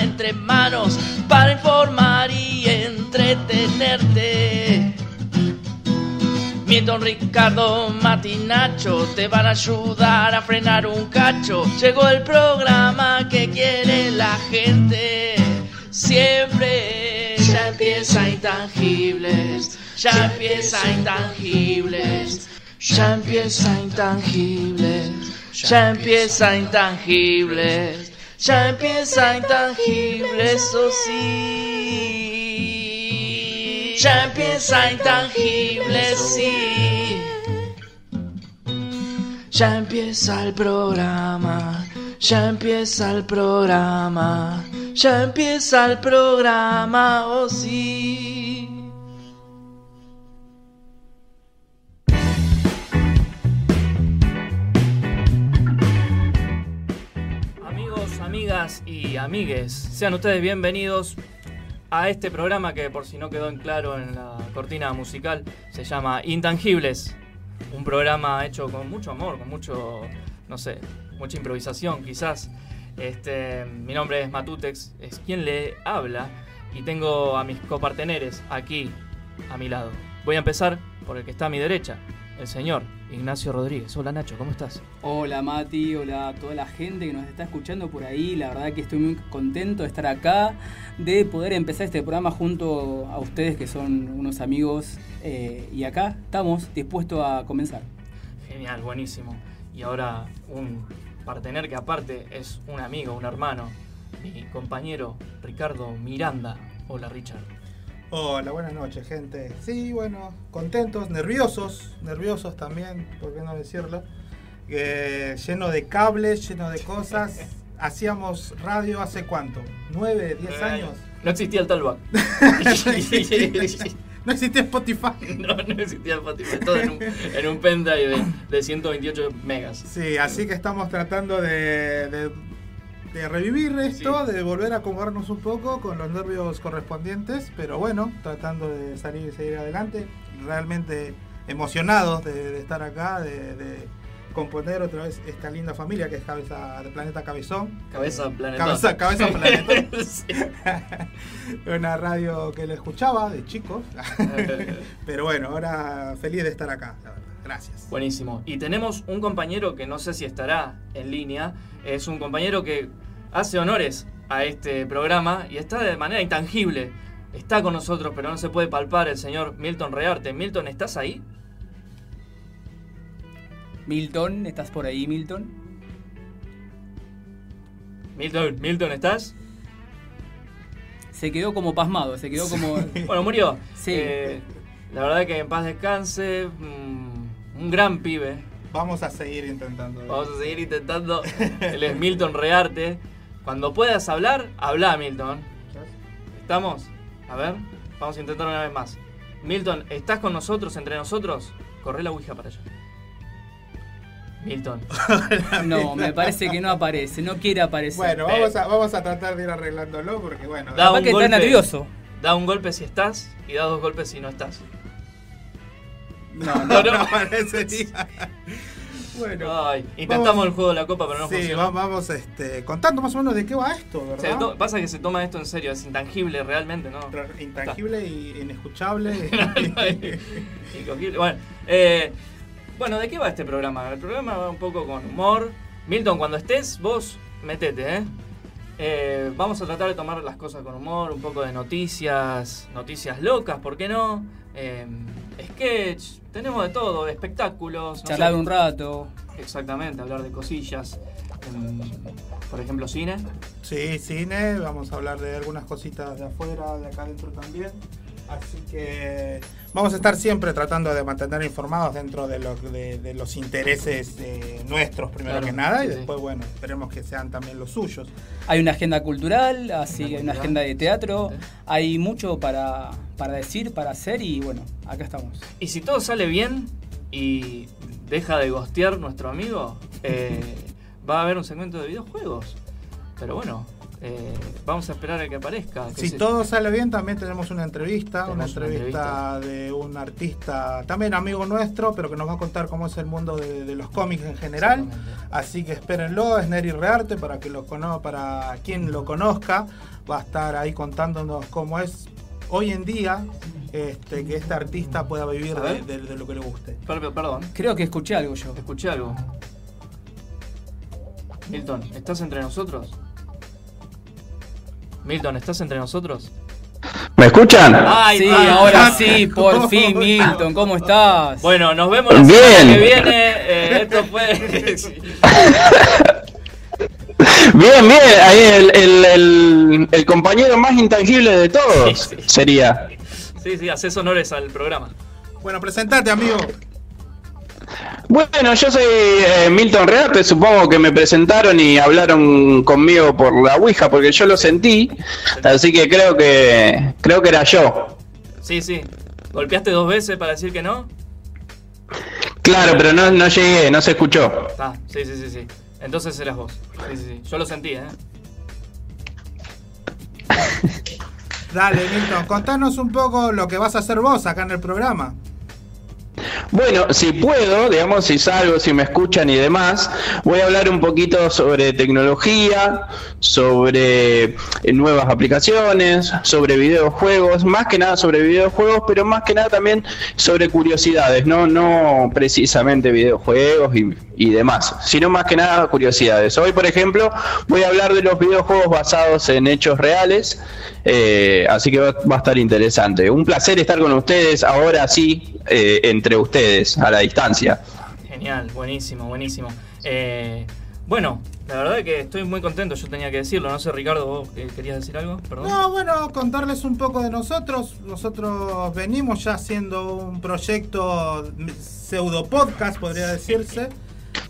entre manos para informar y entretenerte. Milton, Ricardo, Mati, Nacho te van a ayudar a frenar un cacho. Llegó el programa que quiere la gente. Siempre ya empieza intangibles, ya empieza intangibles, ya empieza intangibles, ya empieza intangibles, ya empieza intangibles, o sí. Ya empieza intangible, sí. Ya empieza el programa, ya empieza el programa, ya empieza el programa, oh sí. Amigas y amigues, sean ustedes bienvenidos a este programa que por si no quedó en claro en la cortina musical se llama Intangibles. Un programa hecho con mucho amor, con mucho, no sé, mucha improvisación quizás. Este, mi nombre es Matutex, es quien le habla y tengo a mis coparteneres aquí a mi lado. Voy a empezar por el que está a mi derecha, el señor Ignacio Rodríguez. Hola Nacho, ¿cómo estás? Hola Mati, hola a toda la gente que nos está escuchando por ahí. La verdad que estoy muy contento de estar acá, de poder empezar este programa junto a ustedes que son unos amigos. eh, y acá estamos dispuestos a comenzar. Genial, buenísimo. Y ahora un partener que aparte es un amigo, un hermano, mi compañero Ricardo Miranda. Hola Richard. Hola, buenas noches, gente. Sí, bueno, contentos, nerviosos, nerviosos también, por qué no decirlo. Eh, lleno de cables, lleno de cosas. Hacíamos radio hace cuánto? ¿Nueve, diez años? No existía el talback. No existía Spotify. no, no existía Spotify. Todo en un, en un pendrive de, de 128 megas. Sí, así que estamos tratando de, de- de revivir esto, de volver a acomodarnos un poco con los nervios correspondientes, pero bueno, tratando de salir y seguir adelante. Realmente emocionados de, de estar acá, de, de componer otra vez esta linda familia que es Cabeza de Planeta Cabezón. Cabeza planetón. Cabeza, cabeza Planetón. Sí. Una radio que le escuchaba de chicos. pero bueno, ahora feliz de estar acá, la verdad. Gracias. Buenísimo. Y tenemos un compañero que no sé si estará en línea. Es un compañero que hace honores a este programa y está de manera intangible. Está con nosotros, pero no se puede palpar el señor Milton Rearte. Milton, ¿estás ahí? Milton, ¿estás por ahí, Milton? Milton, Milton, ¿estás? Se quedó como pasmado, se quedó como. Bueno, murió. Sí. Eh, la verdad que en paz descanse. mm, un gran pibe. Vamos a seguir intentando. Vamos a seguir intentando. Él es Milton Rearte. Cuando puedas hablar, habla, Milton. ¿Estamos? A ver, vamos a intentar una vez más. Milton, ¿estás con nosotros, entre nosotros? Corre la ouija para allá. Milton. No, me parece que no aparece, no quiere aparecer. Bueno, vamos a, vamos a tratar de ir arreglándolo porque bueno. Da un que golpe. está nervioso. Da un golpe si estás y da dos golpes si no estás. No, no, no. no. Bueno, Ay, intentamos Vamos. el juego de la copa, pero no sí, funcionó. va- vamos este, contando más o menos de qué va esto, ¿verdad? to- pasa que se toma esto en serio, es intangible realmente, ¿no? Intangible y inescuchable. Incogible. Bueno, eh, bueno, ¿de qué va este programa? El programa va un poco con humor. Milton, cuando estés, vos metete, ¿eh? Eh, vamos a tratar de tomar las cosas con humor, un poco de noticias, noticias locas, ¿por qué no? Eh, sketch, tenemos de todo, espectáculos. no Charlar sé. un rato. Exactamente, hablar de cosillas. em, por ejemplo, cine. sí, cine, vamos a hablar de algunas cositas de afuera, de acá adentro también. Así que vamos a estar siempre tratando de mantener informados dentro de, lo- de- de los intereses eh, nuestros, primero Claro, que nada, y sí. después, bueno, esperemos que sean también los suyos. Hay una agenda cultural, así Agenda hay una cultural. agenda de teatro. Hay mucho para, para decir, para hacer y bueno, acá estamos. Y si todo sale bien y deja de gostear nuestro amigo, eh, va a haber un segmento de videojuegos. Pero bueno, Eh, vamos a esperar a que aparezca. que Si se- todo sale bien, también tenemos una entrevista, una entrevista de un artista, también amigo nuestro, pero que nos va a contar cómo es el mundo de, de los cómics en general. Así que espérenlo, es Neri Rearte, para que lo cono para quien lo conozca, va a estar ahí contándonos cómo es hoy en día este, que este artista pueda vivir de, ver. de- de lo que le guste. Per- Perdón, Creo que escuché algo yo. escuché algo. Milton, ¿estás entre nosotros? Milton, ¿estás entre nosotros? ¿Me escuchan? ¡Ay, Sí, ay! ahora sí, por fin, Milton, ¿cómo estás? Bueno, nos vemos la Bien. semana que viene. Eh, esto fue. Bien, bien, ahí el, el, el, el compañero más intangible de todos Sí, sí. sería. sí, sí, haces honores al programa. Bueno, presentate, amigo. Bueno, yo soy eh, Milton Rearte, supongo que me presentaron y hablaron conmigo por la Ouija porque yo lo sentí, así que creo que creo que era yo. Sí, sí. ¿Golpeaste dos veces para decir que no? Claro, pero no, no llegué, no se escuchó. Ah, sí, sí, sí, sí. Entonces eras vos. Sí, sí, sí. Yo lo sentí, ¿eh? Dale, Milton, contanos un poco lo que vas a hacer vos acá en el programa. Bueno, si puedo, digamos, si salgo, si me escuchan y demás, voy a hablar un poquito sobre tecnología, sobre eh, nuevas aplicaciones, sobre videojuegos, más que nada sobre videojuegos, pero más que nada también sobre curiosidades, no, no precisamente videojuegos y, y demás, sino más que nada curiosidades. Hoy, por ejemplo, voy a hablar de los videojuegos basados en hechos reales, eh, así que va, va a estar interesante. Un placer estar con ustedes, ahora sí, eh, entre ustedes, a la distancia. Genial, buenísimo, buenísimo. Eh, bueno, la verdad es que estoy muy contento, yo tenía que decirlo. No sé, Ricardo, ¿vos eh, querías decir algo? Perdón. No, bueno, contarles un poco de nosotros. Nosotros venimos ya haciendo un proyecto pseudo podcast, podría decirse,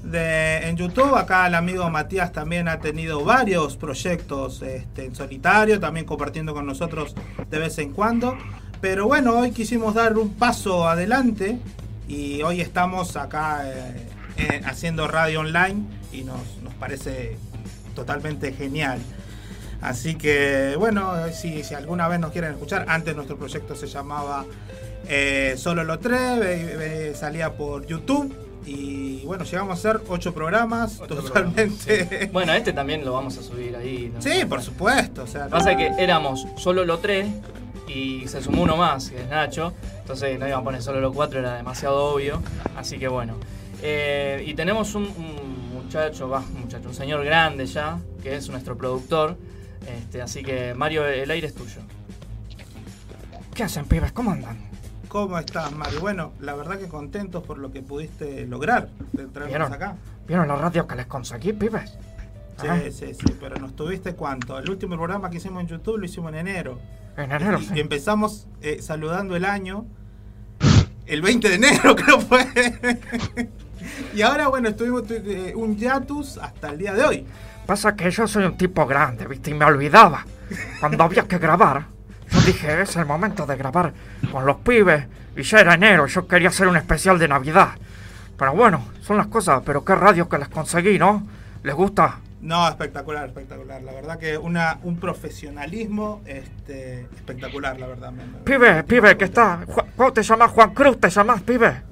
de, en YouTube. Acá el amigo Matías también ha tenido varios proyectos este, en solitario, también compartiendo con nosotros de vez en cuando. Pero bueno, hoy quisimos dar un paso adelante y hoy estamos acá eh, eh, haciendo radio online y nos, nos parece totalmente genial. Así que, bueno, si, si alguna vez nos quieren escuchar, antes nuestro proyecto se llamaba eh, Solo lo Tres, ve- ve- salía por YouTube. Y bueno, llegamos a hacer ocho programas, totalmente. sí. Bueno, este también lo vamos a subir ahí. ¿no? Sí, por supuesto. O sea, Pasa que éramos solo los tres y se sumó uno más, que es Nacho. Entonces no iban a poner solo los cuatro, era demasiado obvio. Así que bueno. Eh, y tenemos un, un muchacho, va, un muchacho, un señor grande ya, que es nuestro productor. Este, así que Mario, el aire es tuyo. ¿Qué hacen, pibes? ¿Cómo andan? ¿Cómo estás, Mario? Bueno, la verdad que contentos por lo que pudiste lograr de traernos ¿Vieron? acá. ¿Vieron la radio que les conseguí, pibes? Sí, Ah, sí, sí, pero nos tuviste cuánto. El último programa que hicimos en YouTube lo hicimos en enero. En enero, y, sí. y empezamos eh, saludando el año. El 20 de enero creo fue. y ahora, bueno, estuvimos tu- eh, un hiatus hasta el día de hoy. Pasa que yo soy un tipo grande, ¿viste? Y me olvidaba. Cuando había que grabar, yo dije, es el momento de grabar con los pibes. Y ya era enero, yo quería hacer un especial de Navidad. Pero bueno, son las cosas. Pero qué radio que les conseguí, ¿no? ¿Les gusta? No, espectacular, espectacular. La verdad que una, un profesionalismo este, espectacular, la verdad. me- me- Pibe, me- pibe, que está. ¿Cómo te llamas? Juan Cruz, ¿te llamas, pibe?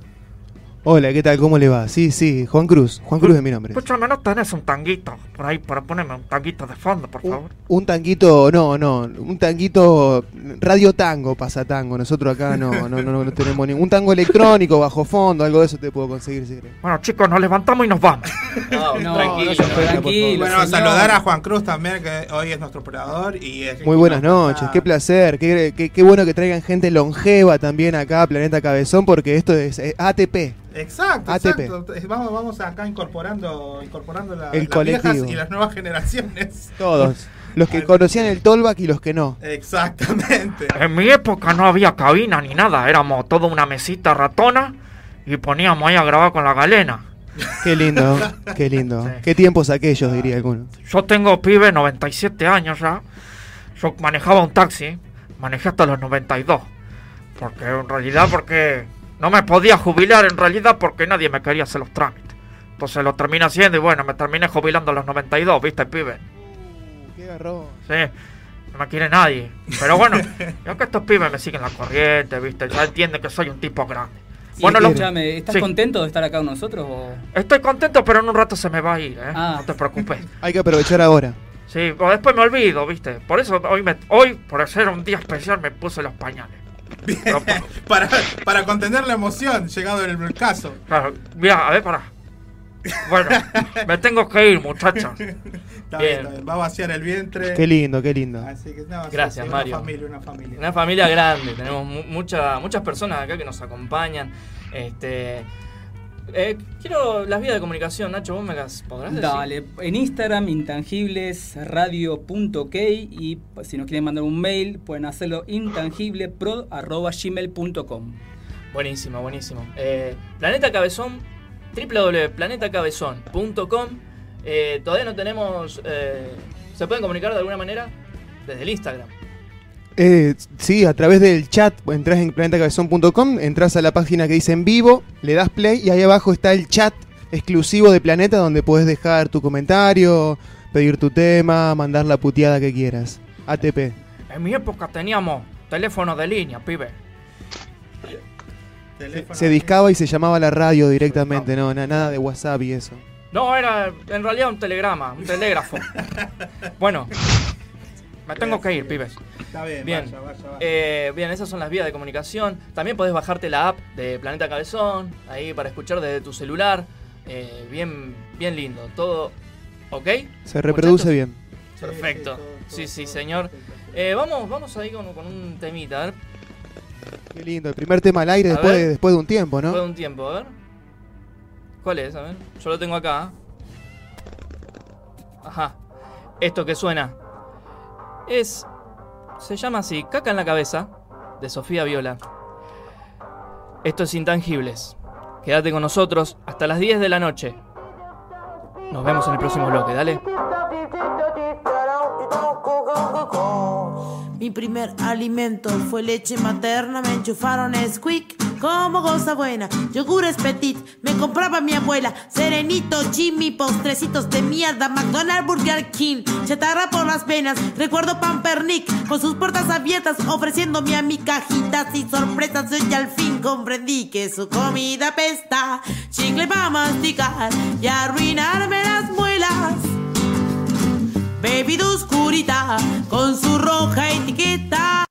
Hola, ¿qué tal? ¿Cómo le va? Sí, sí, Juan Cruz. Juan Cruz es mi nombre. Escúchame, ¿no tenés un tanguito por ahí para ponerme un tanguito de fondo, por Un, favor? un tanguito, no, no, un tanguito radio tango, pasa tango. Nosotros acá no, no, no, no tenemos ningún tango electrónico, bajo fondo, algo de eso te puedo conseguir si querés. Bueno, chicos, nos levantamos y nos vamos. No, No, tranquilo. no, tranquilo. Bueno, señor. saludar a Juan Cruz también, que hoy es nuestro operador. Y es Muy buenas noches, qué placer, qué, qué, qué bueno que traigan gente longeva también acá a Planeta Cabezón, porque esto es ATP. Exacto, ATP. exacto. Vamos, vamos acá incorporando, incorporando la- El las colectivo. viejas y las nuevas generaciones. Todos. Los que conocían el Tollback y los que no. Exactamente. En mi época no había cabina ni nada, éramos toda una mesita ratona y poníamos ahí a grabar con la galena. Qué lindo, qué lindo. Sí. Qué tiempos aquellos, diría alguno. Yo tengo pibe, 97 años ya. Yo manejaba un taxi, manejé hasta los 92. Porque en realidad, porque no me podía jubilar en realidad porque nadie me quería hacer los trámites. Entonces lo terminé haciendo y bueno, me terminé jubilando a los 92, ¿viste, pibe? Qué garrón. Sí, no me quiere nadie. Pero bueno, yo que estos pibes me siguen la corriente, ¿viste? Ya entienden que soy un tipo grande. Y Bueno, escúchame, ¿estás Sí. contento de estar acá con nosotros? O... Estoy contento, pero en un rato se me va a ir, ¿eh? Ah. No te preocupes. Hay que aprovechar ahora. Sí, o después me olvido, ¿viste? Por eso hoy, me, hoy por ser un día especial, me puse los pañales. Para, para contener la emoción, llegado el caso. claro, mira, a ver, pará. Bueno, me tengo que ir, muchachos. Está Bien. bien, está bien. Va a vaciar el vientre. Qué lindo, qué lindo. Así que, no, sí, Gracias, sí, Mario. Una familia, una familia. Una familia grande, tenemos mu- mucha- muchas personas acá que nos acompañan. Este, eh, quiero las vías de comunicación, Nacho, vos me las podrás decir. Dale, en Instagram, intangiblesradio.ok y pues, si nos quieren mandar un mail, pueden hacerlo intangiblepro.gmail.com. Buenísimo, buenísimo. Eh, Planeta Cabezón, www.planetacabezón.com. Eh, todavía no tenemos. eh, ¿Se pueden comunicar de alguna manera? Desde el Instagram. Eh, sí, a través del chat, entras en planetacabezón.com, entras a la página que dice en vivo, le das play y ahí abajo está el chat exclusivo de Planeta donde puedes dejar tu comentario, pedir tu tema, mandar la puteada que quieras. ATP. En mi época teníamos teléfono de línea, pibe. Se discaba y se llamaba la radio directamente, no, na- nada de WhatsApp y eso. No, era en realidad un telegrama, un telégrafo. bueno, me tengo que ir, pibes. Está bien, Bien. vaya, vaya, vaya. Eh, bien, esas son las vías de comunicación. También podés bajarte la app de Planeta Cabezón, ahí para escuchar desde tu celular. Eh, bien, bien lindo. Todo ok. Se reproduce Muchachos. bien. Sí, perfecto. todo, todo, Sí, sí, todo, señor. perfecto. Eh, vamos, vamos ahí con, con un temita, a ver, Qué lindo, el primer tema al aire A después ver. de, después de un tiempo, ¿no? después de un tiempo, a ver. ¿Cuál es? A ver, yo lo tengo acá. Ajá. Esto que suena es. Se llama así, Caca en la cabeza, de Sofía Viola. Esto es Intangibles. Quédate con nosotros hasta las 10 de la noche. Nos vemos en el próximo bloque, dale. Mi primer alimento fue leche materna, me enchufaron Squeak como cosa buena. Yogures petit, me compraba mi abuela. Serenito, Jimmy, postrecitos de mierda. McDonald's, Burger King, chatarra por las venas. Recuerdo Pampernick con sus puertas abiertas, ofreciéndome a mi cajitas y sorpresas. Yo al fin comprendí que su comida pesta. Chicle para masticar y arruinarme las muelas. Bebida oscurita con su roja etiqueta.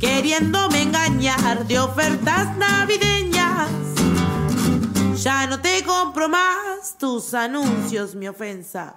Queriéndome engañar de ofertas navideñas. Ya no te compro más tus anuncios, mi ofensa.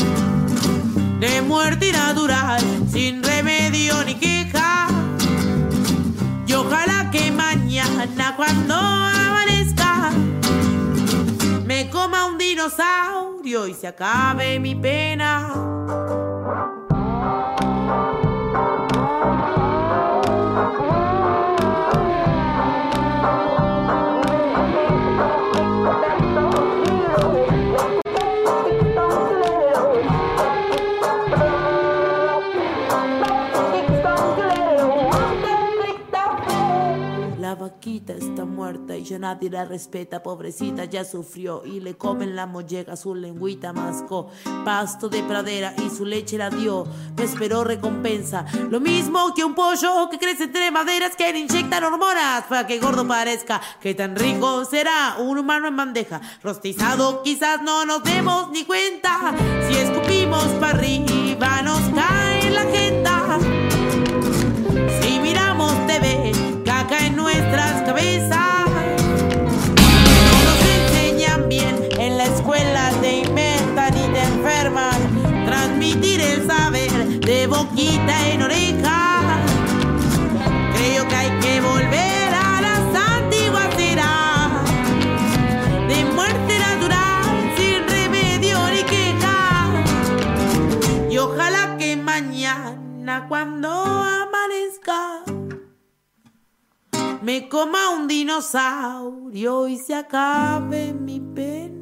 de muerte natural, sin remedio ni queja. Y ojalá que mañana cuando amanezca me coma un dinosaurio y se acabe mi pena. Ya nadie la respeta, pobrecita ya sufrió. Y le comen la molleja, su lengüita mascó, pasto de pradera y su leche la dio, no esperó recompensa, lo mismo que un pollo que crece entre maderas que le inyectan hormonas para que gordo parezca, que tan rico será un humano en bandeja, rostizado quizás no nos demos ni cuenta, si escupimos para arriba nos boquita en oreja. Creo que hay que volver a las antiguas será de muerte natural sin remedio ni queja. Y ojalá que mañana cuando amanezca me coma un dinosaurio y se acabe mi pena.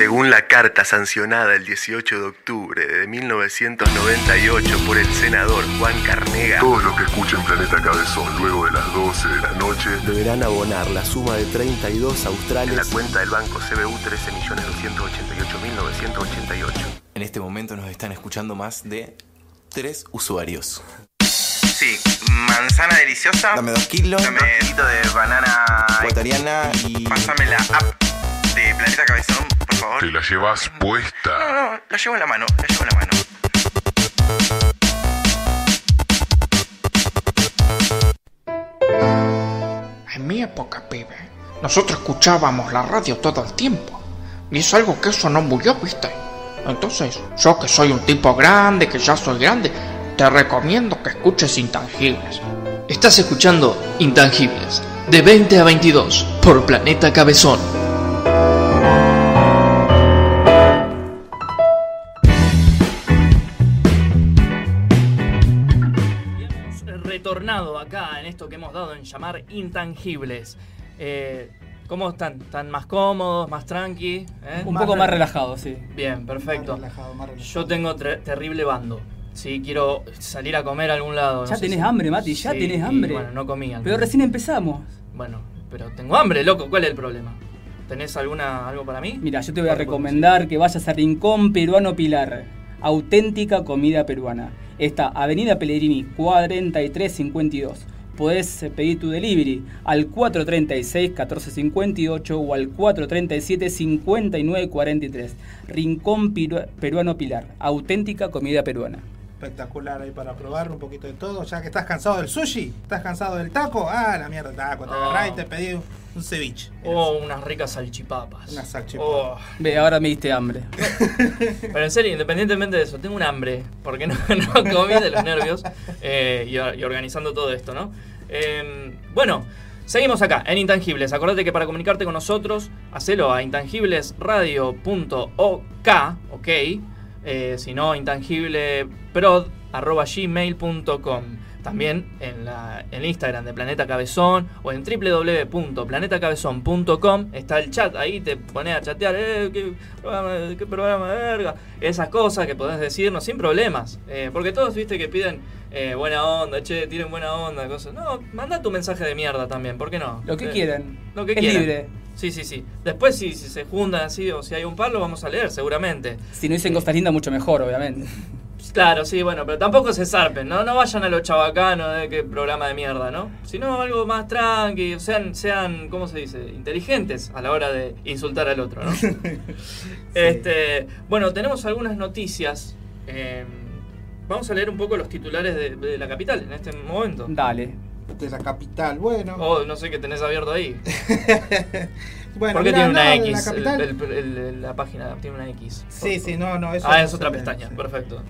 Según la carta sancionada el 18 de octubre de 1998 por el senador Juan Carnega, Todos los que escuchen Planeta Cabezón luego de las 12 de la noche deberán abonar la suma de 32 en australes la en la cuenta del banco CBU 13.288.988. En este momento nos están escuchando más de tres usuarios. Sí, manzana deliciosa. Dame dos kilos, Dame un poquito de banana. ecuatoriana y... Pásame la app de Planeta Cabezón, por favor. te la llevas puesta. No, no, la llevo en la mano, la llevo en la mano. En mi época, pibe, nosotros escuchábamos la radio todo el tiempo. Y es algo que eso no murió, viste. Entonces, yo que soy un tipo grande, que ya soy grande, te recomiendo que escuches Intangibles. Estás escuchando Intangibles, de 20 a 22, por Planeta Cabezón. Retornado acá en esto que hemos dado en llamar intangibles. Eh, ¿Cómo están? ¿Están más cómodos, más tranqui? eh? Un Más poco más re- relajado, sí. Bien, perfecto. Más relajado, más relajado. Yo tengo terrible bando. Sí, quiero salir a comer a algún lado. Ya sé tenés si- hambre, Mati, ya Sí, tenés hambre. Bueno, no comía. Pero recién empezamos. Bueno, pero tengo hambre, loco. ¿Cuál es el problema? ¿Tenés alguna algo para mí? Mira, yo te voy a ¿Cuál podemos recomendar que vayas a Rincón Peruano Pilar. Auténtica comida peruana. Está Avenida Pellegrini 4352. Podés eh, pedir tu delivery al 436-1458 o al 437-5943. Rincón Peruano Pilar. Auténtica comida peruana. Espectacular ahí para probar un poquito de todo. Ya que estás cansado del sushi, estás cansado del taco, ah, la mierda, taco. Te agarrás y te pedí un, un ceviche. Oh, unas ricas salchipapas. Unas salchipapas. Oh. Ve, ahora me diste hambre. Pero en serio, independientemente de eso, tengo un hambre, porque no, no comí de los nervios eh, y, y organizando todo esto, ¿no? Eh, bueno, seguimos acá en Intangibles. Acordate que para comunicarte con nosotros, hacelo a intangiblesradio.ok, ok, eh, si no, intangibleprod.gmail.com. También en, la, en Instagram de Planeta Cabezón o en www.planetacabezón.com está el chat, ahí te pones a chatear, eh, qué programa, qué programa de verga, esas cosas que podés decirnos sin problemas. Eh, porque todos viste que piden eh, buena onda, che, tienen buena onda, cosas. No, manda tu mensaje de mierda también, ¿por qué no? Lo que Eh, quieran. Lo que es quieran. libre. Sí, sí, sí. Después si, si se juntan así o si hay un par, lo vamos a leer seguramente. Si no dicen cosas lindas, mucho mejor, obviamente. Claro, sí, bueno, pero tampoco se zarpen, ¿no? No vayan a los chabacanos de qué programa de mierda, ¿no? Sino algo más tranqui, sean, sean, ¿cómo se dice? Inteligentes a la hora de insultar al otro, ¿no? Este, bueno, tenemos algunas noticias. eh, vamos a leer un poco los titulares de, de la capital en este momento. Dale. De la capital, bueno. Oh, no sé qué tenés abierto ahí. bueno ¿Por qué mirá, tiene una no, X? La el- capital. el- el- el- la página tiene una X. Sí, sí, no, no, eso Ah, es otra pestaña, sí. perfecto.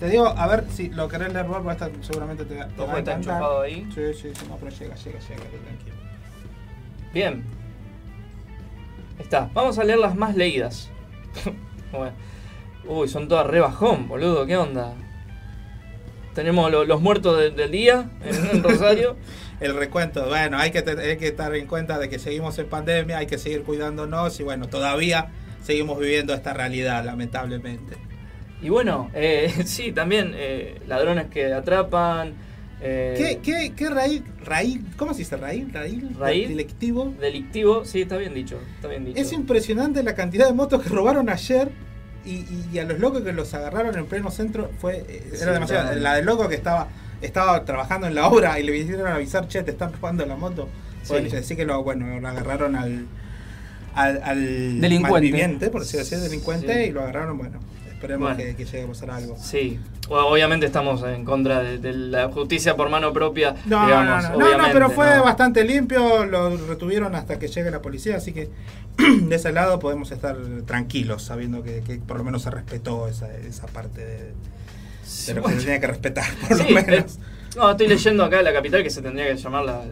Te digo, a ver si lo querés leer vos, esta seguramente te, te ¿Todo va a está encantar. enchufado ahí? Sí, sí, sí, no, pero llega, llega, llega, tranquilo. Bien. Está. Vamos a leer las más leídas. Bueno. Uy, son todas re bajón, boludo. ¿Qué onda? Tenemos lo- los muertos de- del día en, Rosario. El recuento, bueno, hay que, hay que estar en cuenta de que seguimos en pandemia, hay que seguir cuidándonos y bueno, todavía seguimos viviendo esta realidad, lamentablemente. Y bueno, eh, sí, también eh, ladrones que atrapan. eh, ¿Qué, qué, qué raíz, raíz, cómo se dice raíz? Raíz, Raíz. delictivo. Delictivo, sí, está bien dicho. Está bien dicho. Es impresionante la cantidad de motos que robaron ayer y, y- y a los locos que los agarraron en pleno centro fue eh, era Sí, demasiado. La del loco que estaba estaba trabajando en la obra y le vinieron a avisar, che, te están robando la moto. Sí. Bueno, así que lo, bueno, lo agarraron al, al, al Delincuente. por así decirlo, delincuente, Sí. y lo agarraron, bueno, esperemos Bueno. que, que llegue a pasar algo. Sí, O- obviamente estamos en contra de, de la justicia por mano propia. No, digamos, no, no, no, no, pero fue ¿no? bastante limpio, lo retuvieron hasta que llegue la policía, así que de ese lado podemos estar tranquilos, sabiendo que, que por lo menos se respetó esa, esa parte de, de lo que se tenía que respetar, por Sí, lo menos. eh, no, estoy leyendo acá la capital que se tendría que llamar la,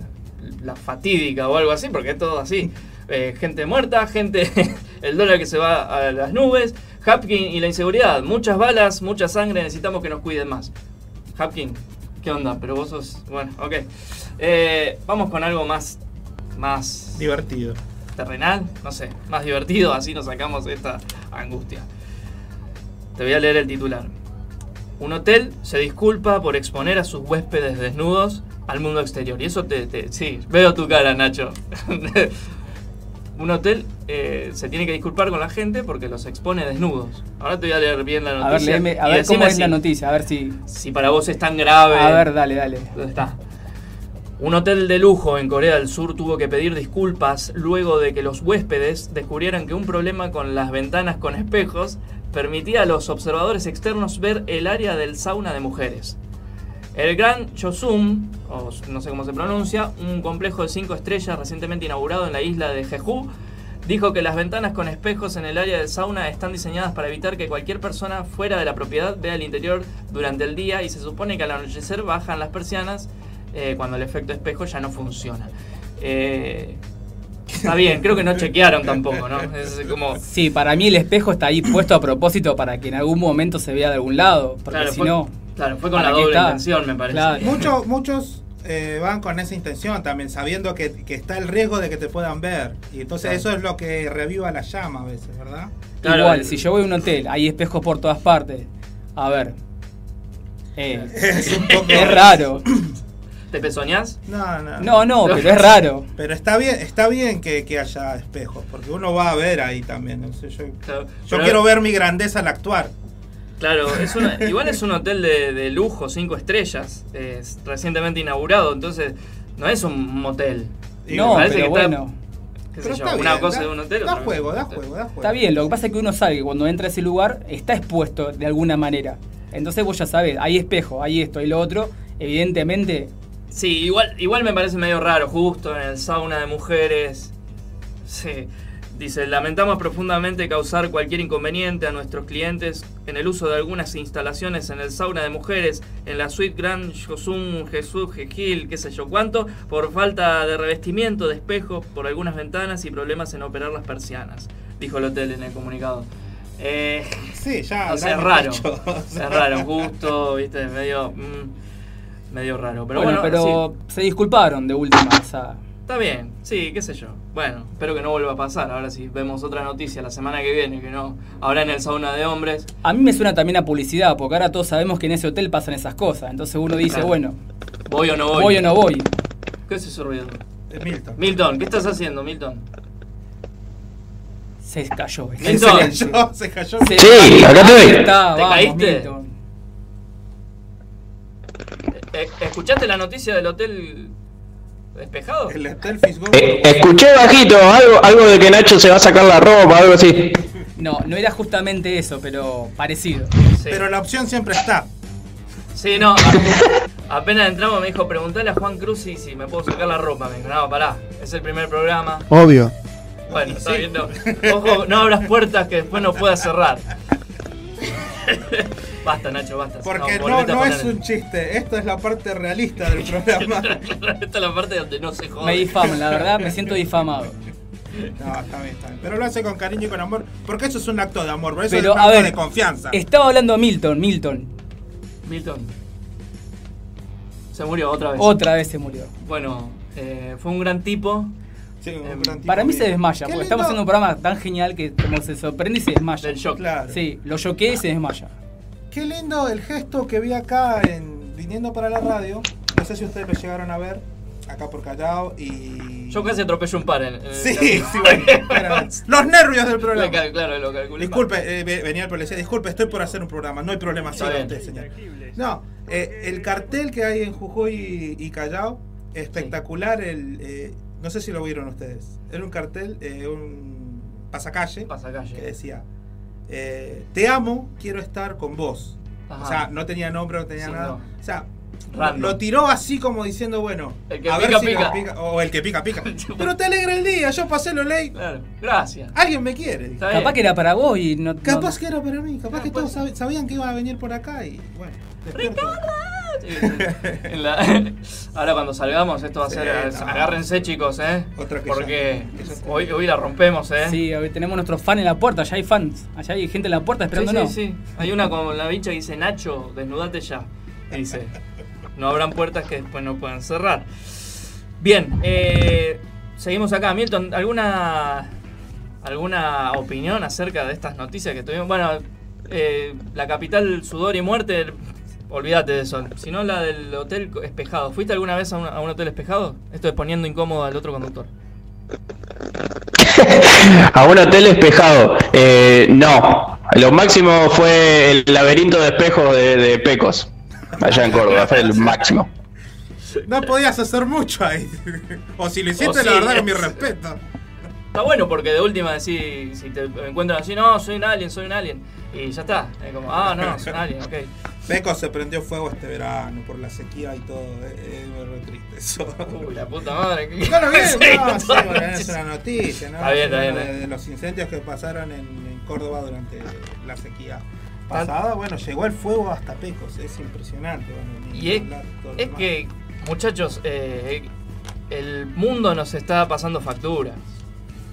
la fatídica o algo así, porque es todo así. Eh, gente muerta, gente, el dólar que se va a las nubes, Hapkin y la inseguridad. Muchas balas, mucha sangre, necesitamos que nos cuiden más. Hapkin, ¿qué onda? Pero vos sos. Bueno, ok. Eh, vamos con algo más. más. Divertido. terrenal, no sé, más divertido, así nos sacamos esta angustia. Te voy a leer el titular. Un hotel se disculpa por exponer a sus huéspedes desnudos al mundo exterior. Y eso te. te- sí, veo tu cara, Nacho. Un hotel eh, se tiene que disculpar con la gente porque los expone desnudos. Ahora te voy a leer bien la A ver, noticia. léeme- a ver cómo decime es la si- noticia, a ver si. Si para vos es tan grave. A ver, dale, dale. ¿Dónde está? Un hotel de lujo en Corea del Sur tuvo que pedir disculpas luego de que los huéspedes descubrieran que un problema con las ventanas con espejos permitía a los observadores externos ver el área del sauna de mujeres. El Gran Chosum, o no sé cómo se pronuncia, un complejo de cinco estrellas recientemente inaugurado en la isla de Jeju, dijo que las ventanas con espejos en el área del sauna están diseñadas para evitar que cualquier persona fuera de la propiedad vea el interior durante el día y se supone que al anochecer bajan las persianas eh, cuando el efecto espejo ya no funciona. Eh, está bien, creo que no chequearon tampoco, ¿no? Es como... Sí, para mí el espejo está ahí puesto a propósito para que en algún momento se vea de algún lado. Porque Claro, si no. Claro, fue con ¿para la doble está? intención, me parece. Claro. Muchos, muchos eh, van con esa intención también, sabiendo que, que está el riesgo de que te puedan ver. Y entonces Claro. eso es lo que reviva la llama a veces, ¿verdad? Igual, si yo voy a un hotel, hay espejos por todas partes. A ver. Eh, Es un poco- es raro. ¿Te pezoñás? No, no. No, no, pero es raro. Pero está bien, está bien que, que haya espejos, porque uno va a ver ahí también. no sé, yo yo pero- quiero ver mi grandeza al actuar. Claro, es una- igual es un hotel de, de lujo, cinco estrellas, es recientemente inaugurado, entonces no es un motel. No, parece pero que está- bueno. qué sé Pero yo, está una bien, cosa da- de un hotel. Da juego, da juego, da juego. Está bien, lo que pasa es que uno sabe que cuando entra a ese lugar está expuesto de alguna manera. Entonces vos ya sabés, hay espejo, hay esto, hay lo otro. Evidentemente, Sí, igual, igual me parece medio raro, justo en el sauna de mujeres. Sí. Dice, lamentamos profundamente causar cualquier inconveniente a nuestros clientes en el uso de algunas instalaciones en el sauna de mujeres, en la suite Grand Josum, Jesús, Jejil, qué sé yo cuánto, por falta de revestimiento de espejos por algunas ventanas y problemas en operar las persianas, dijo el hotel en el comunicado. Eh, Sí, ya. o sea, es raro. hecho, o sea. Es raro, justo, viste, medio... mm, medio raro. Pero bueno, bueno, pero sí. se disculparon de última. O sea, Está bien, sí, qué sé yo. Bueno, espero que no vuelva a pasar. Ahora si vemos otra noticia la semana que viene, que no. Ahora en el sauna de hombres. a mí me suena también a publicidad, porque ahora todos sabemos que en ese hotel pasan esas cosas. Entonces uno dice, Claro. bueno, ¿Voy o no voy? voy o no voy. ¿Qué es ese ruido? Es Milton. Milton, ¿qué estás haciendo, Milton? Se cayó. Milton. silencio. Se cayó. Se- Sí, acá está, ¿Te vamos, caíste? Milton. Eh, ¿Escuchaste la noticia del hotel despejado? El. Eh, escuché bajito algo, algo de que Nacho se va a sacar la ropa, algo así. No, no era justamente eso, pero parecido. Sí. Pero la opción siempre está. Sí, no. a- apenas entramos me dijo, preguntale a Juan Cruz si, si me puedo sacar la ropa. Me dijo, no, pará, es el primer programa. Obvio. Bueno, está bien, no. Ojo, no abras puertas que después no puedas cerrar. basta, Nacho, basta. Porque no, no es un chiste, esto es la parte realista del programa. Esta es la parte donde no se jode. Me difaman, la verdad, me siento difamado. No, está bien, está bien. Pero lo hace con cariño y con amor. Porque eso es un acto de amor, por eso Pero, es un a acto ver, de confianza. Estaba hablando Milton, Milton. Milton. Se murió otra vez. Otra vez se murió. Bueno, eh, fue un gran tipo. Sí, un Em, gran tipo Para mí bien. se desmaya, porque estamos haciendo un programa tan genial que como se sorprende y se desmaya. Del shock. Claro. Sí, lo choqué y se desmaya. Qué lindo el gesto que vi acá en viniendo para la radio. No sé si ustedes lo llegaron a ver. Acá por Callao y. Yo casi atropello un par en, en Sí, sí, bueno, Los nervios del programa. claro, lo calculé. Disculpe, eh, ve- venía el policía. Disculpe, estoy por hacer un programa. No hay problema, bien. usted, señor. No, eh, el cartel que hay en Jujuy y Callao, espectacular. El, eh, no sé si lo vieron ustedes. Era un cartel, eh, un pasacalle, Pasacalle. que decía: eh, Te amo, quiero estar con vos. Ajá. O sea, no tenía nombre, no tenía Sí, nada. no. O sea, Random. lo tiró así como diciendo, bueno, El que a pica, ver si pica. O el que pica, pica. Pero te alegra el día, yo pasé lo ley. Claro, gracias. Alguien me quiere. Capaz que era para vos y no. Capaz no- que era para mí, capaz Ah, que pues. todos sab- sabían que iban a venir por acá y bueno, despierto. En la- Ahora cuando salgamos esto va a Sí, ser... no. Agárrense chicos, ¿eh? Otra que Porque ya- que se- hoy, hoy la rompemos, ¿eh? Sí, hoy tenemos nuestros fans en la puerta, allá hay fans, allá hay gente en la puerta Sí, esperándonos. sí, sí. Hay una con la bicha que dice, Nacho, desnudate ya. Dice, no habrán puertas que después no puedan cerrar. Bien, eh, seguimos acá. Milton, ¿alguna, ¿alguna opinión acerca de estas noticias que tuvimos? Bueno, eh, la capital, sudor y muerte, olvídate de eso. Si no, la del hotel espejado. ¿Fuiste alguna vez a un, a un hotel espejado? Esto es poniendo incómodo al otro conductor. A un hotel espejado. Eh, no. Lo máximo fue el laberinto de espejos de, de Pecos. Allá en Córdoba. Fue el máximo. No podías hacer mucho ahí. O si lo hiciste, O la sí, verdad que mi es- respeto. Está bueno porque de última decís, si te encuentran así, no, soy un alien, soy un alien. Y ya está. Es como, ah, no, soy un alien, ok. Peco se prendió fuego este verano por la sequía y todo. Es, re triste eso. Uy, la puta madre. ¿qué- No lo vi, Sí, no, sí, la- es una noticia, ¿no? Está bien, está bien, De, bien. de los incendios que pasaron en, en Córdoba durante la sequía pasada, bueno, llegó el fuego hasta Pecos, es impresionante. Bueno, Y es, es que, muchachos, eh, el mundo nos está pasando factura.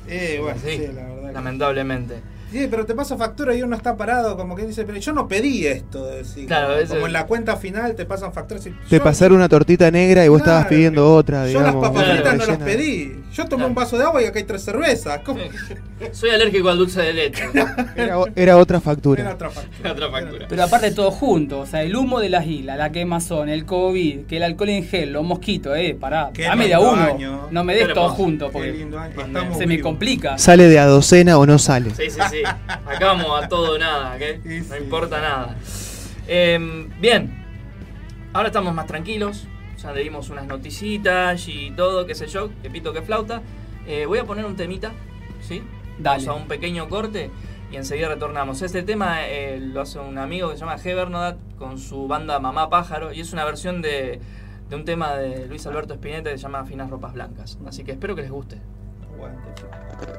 Eh, bueno, Sí, sí, la verdad. que- Lamentablemente. Sí, pero te pasa factura y uno está parado, como que dice, pero yo no pedí esto. Claro, como, ese- como en la cuenta final te pasan facturas Te yo- pasaron una tortita negra y vos estabas pidiendo otra, Yo las papas Claro, fritas no las pedí. Yo tomé un vaso de agua y acá hay tres cervezas. ¿Cómo? Soy alérgico al dulce de leche. Era, otra factura. Era otra factura. Otra factura. Pero aparte todo junto, o sea, el humo de las islas, la quemazón, el COVID, que el alcohol en gel, los mosquitos, eh, pará, dame de a uno, año. no me des todo junto, porque se me complica. ¿Sale de a docena o no sale? Sí, sí, sí. Acá vamos a todo nada, ¿ok? Sí, No sí. importa nada. Eh, bien, ahora estamos más tranquilos. Ya le dimos unas noticitas y todo, qué sé yo, que pito que flauta. Eh, voy a poner un temita, ¿sí? Dale. Vamos a un pequeño corte y enseguida retornamos. Este tema eh, lo hace un amigo que se llama Hebernodat con su banda Mamá Pájaro y es una versión de, de un tema de Luis Alberto Spinetta que se llama Finas Ropas Blancas. Así que espero que les guste. Aguante, sí.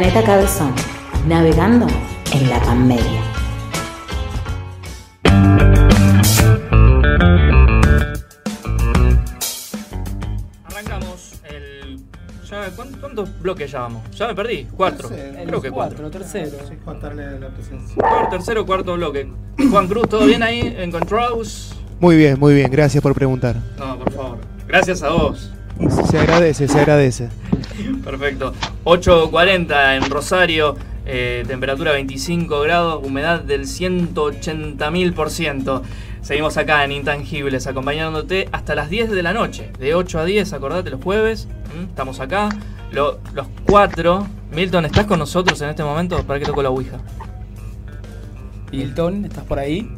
Planeta Cabezón, navegando en la Panmedia. Arrancamos el. ya- ¿cuán- ¿Cuántos bloques ya vamos? Ya me perdí. Cuatro. Tercero. Creo que cuatro. Cuatro, tercero. Contarle la presencia. Cuarto, tercero, cuarto bloque. Juan Cruz, ¿todo bien ahí en Controls? Muy bien, muy bien, gracias por preguntar. No, por favor. Gracias a vos. Se agradece, se agradece. Perfecto. 8.40 en Rosario, eh, temperatura 25 grados, humedad del 180.000%. Seguimos acá en Intangibles, acompañándote hasta las 10 de la noche. De 8 a 10, acordate, los jueves. Estamos acá. Lo- los cuatro. Milton, ¿estás con nosotros en este momento? ¿Para que toco la Ouija? Milton, ¿estás por ahí?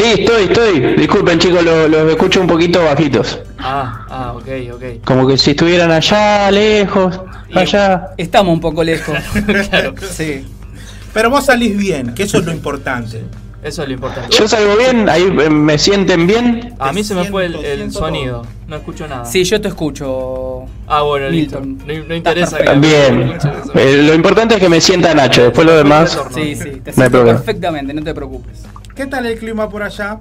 Sí, estoy, estoy. Disculpen chicos, lo- los escucho un poquito bajitos. Ah, ah, ok, ok. Como que si estuvieran allá, lejos, allá. Estamos un poco lejos. claro. Sí. Pero vos salís bien, que eso es lo importante. Eso es lo importante. Yo salgo bien, ahí me sienten bien. A mí se me fue el, sonido. No escucho nada. Sí, yo te escucho. Ah, bueno, listo. Milton. No, no interesa que Bien. Eh, lo importante es que me sienta Nacho, después lo demás. Sí, sí, te siento perfectamente, no te preocupes. ¿Qué tal el clima por allá?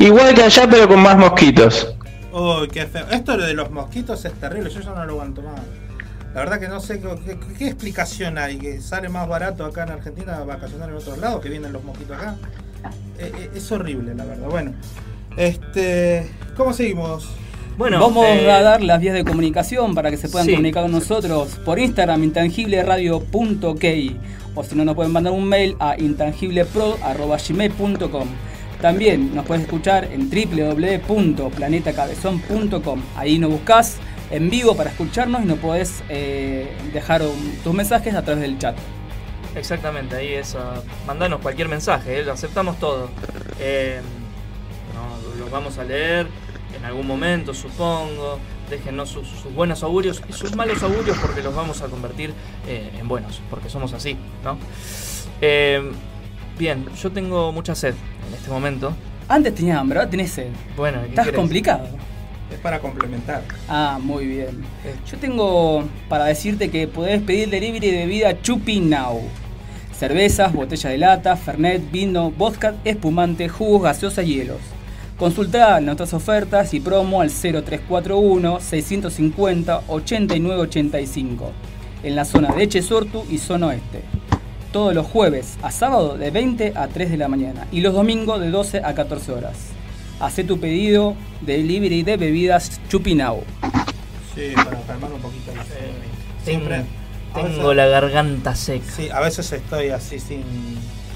Igual que allá, pero con más mosquitos. Uy, qué feo. Esto de los mosquitos es terrible, yo ya no lo aguanto más. La verdad que no sé qué, qué- qué explicación hay, que sale más barato acá en Argentina vacacionar en otros lados, que vienen los mosquitos acá. Eh, eh, es horrible, la verdad. Bueno, este, ¿cómo seguimos? Bueno, Vamos eh, a dar las vías de comunicación para que se puedan sí. comunicar con nosotros por Instagram, intangibleradio.key. O si no, nos pueden mandar un mail a intangiblepro.gmail.com. También nos puedes escuchar en www.planetacabezón.com. Ahí nos buscas en vivo para escucharnos y nos podés eh, dejar un- tus mensajes a través del chat. Exactamente, ahí es. ah, mandanos cualquier mensaje, eh, lo aceptamos todo. Eh, no, los vamos a leer en algún momento, supongo. Déjennos sus, sus buenos augurios y sus malos augurios porque los vamos a convertir eh, en buenos, porque somos así, ¿no? Eh, bien, yo tengo mucha sed en este momento. Antes tenías hambre, ahora tenés sed. Bueno, ¿qué Estás querés? complicado. Es para complementar. Ah, muy bien. Yo tengo para decirte que podés pedir delivery de bebida Chupi Now. Cervezas, botellas de lata, fernet, vino, vodka, espumante, jugos, gaseosas y hielos. Consulta nuestras ofertas y promo al 0341-650-8985 en la zona de Echesortu y zona oeste. Todos los jueves a sábado de 20 a 3 de la mañana y los domingos de 12 a 14 horas. Hacé tu pedido de delivery de bebidas Chupinau. Sí, para calmar un poquito la sed. Siempre. Tengo veces- la garganta seca. Sí, a veces estoy así sin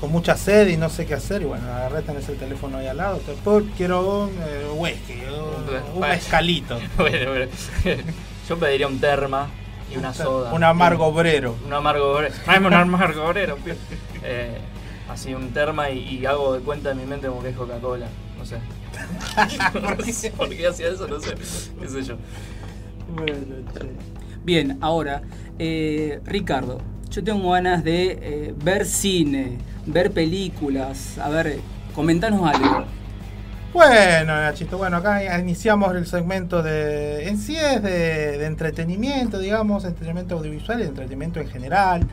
con mucha sed y no sé qué hacer y bueno, agarré tenés el teléfono ahí al lado, pum, quiero un eh, whisky, un, un Bueno. mezcalito, Bueno, bueno. Yo pediría un terma y una soda. un amargo obrero. Un amargo obrero. Un amargo obrero. pío. Eh, así un terma y, y hago de cuenta en mi mente como que es Coca-Cola. No sé. ¿Por qué, por qué hacía eso? No sé. ¿Qué sé yo? Bien, ahora, eh, Ricardo, Yo tengo ganas de eh, ver cine, ver películas. A ver, comentanos algo. Bueno, Nachito, bueno, acá iniciamos el segmento de. En sí es de, entretenimiento, digamos, entretenimiento audiovisual y entretenimiento en general.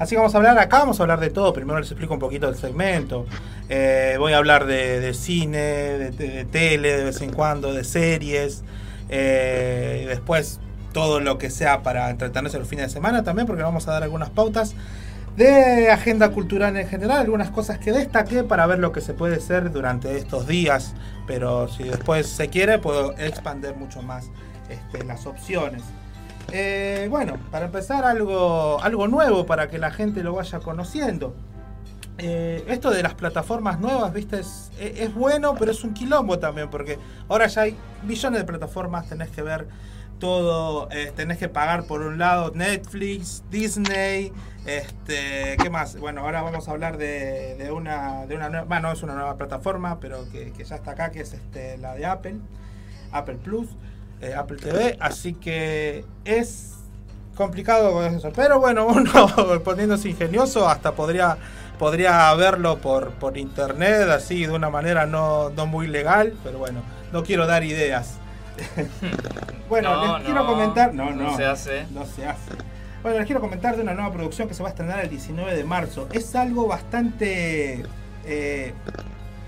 Así que vamos a hablar acá, vamos a hablar de todo. Primero les explico un poquito del segmento. Eh, voy a hablar de, cine, de, tele, de vez en cuando, de series. eh, después todo lo que sea para entretenerse los fines de semana también, porque vamos a dar algunas pautas de agenda cultural en general, algunas cosas que destaqué para ver lo que se puede hacer durante estos días, pero si después se quiere puedo expandir mucho más este, las opciones. Eh, bueno, para empezar algo, algo nuevo para que la gente lo vaya conociendo. Eh, esto de las plataformas nuevas, viste, es- es bueno, pero es un quilombo también, porque ahora ya hay millones de plataformas, tenés que ver todo, eh, tenés que pagar por un lado Netflix, Disney, este, ¿qué más? Bueno, ahora vamos a hablar de, de una, de una nueva, bueno, no es una nueva plataforma, pero que, que ya está acá, que es este, la de Apple, Apple Plus, eh, Apple TV, así que es complicado con eso. Pero bueno, uno poniéndose ingenioso hasta podría, podría verlo por, por internet, así de una manera no, no muy legal, pero bueno, no quiero dar ideas. bueno, No, les quiero no, comentar. No, no no. se hace. No se hace. Bueno, les quiero comentar de una nueva producción que se va a estrenar el 19 de marzo. Es algo bastante eh,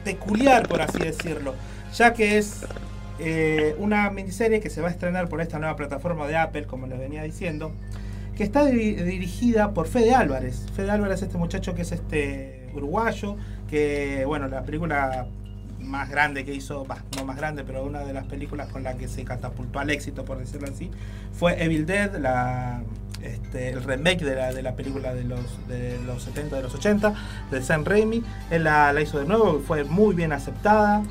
peculiar, por así decirlo, ya que es eh, una miniserie que se va a estrenar por esta nueva plataforma de Apple, como les venía diciendo, que está diri- dirigida por Fede Álvarez. Fede Álvarez, este muchacho que es este uruguayo, que bueno, la película más grande que hizo, bah, no más grande, pero una de las películas con la que se catapultó al éxito, por decirlo así, fue Evil Dead, la, este, el remake de la, de la película de los, de los 70, de los 80, de Sam Raimi. Él la, la hizo de nuevo, fue muy bien aceptada.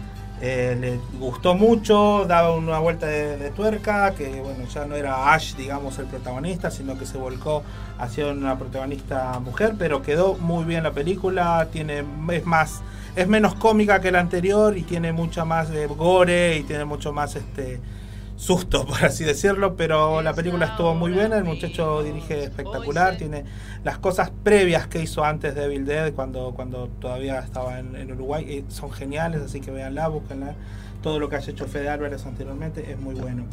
Eh, le gustó mucho, daba una vuelta de, tuerca, que bueno, ya no era Ash, digamos, el protagonista, sino que se volcó hacia una protagonista mujer, pero quedó muy bien la película, tiene, es más, es menos cómica que la anterior y tiene mucha más de gore y tiene mucho más este susto, por así decirlo, pero la película estuvo muy buena, el muchacho dirige espectacular, tiene las cosas previas que hizo antes de Evil Dead, cuando, cuando todavía estaba en, en Uruguay, eh, son geniales, así que véanla, búsquenla. Todo lo que haya hecho Fede Álvarez anteriormente es muy bueno.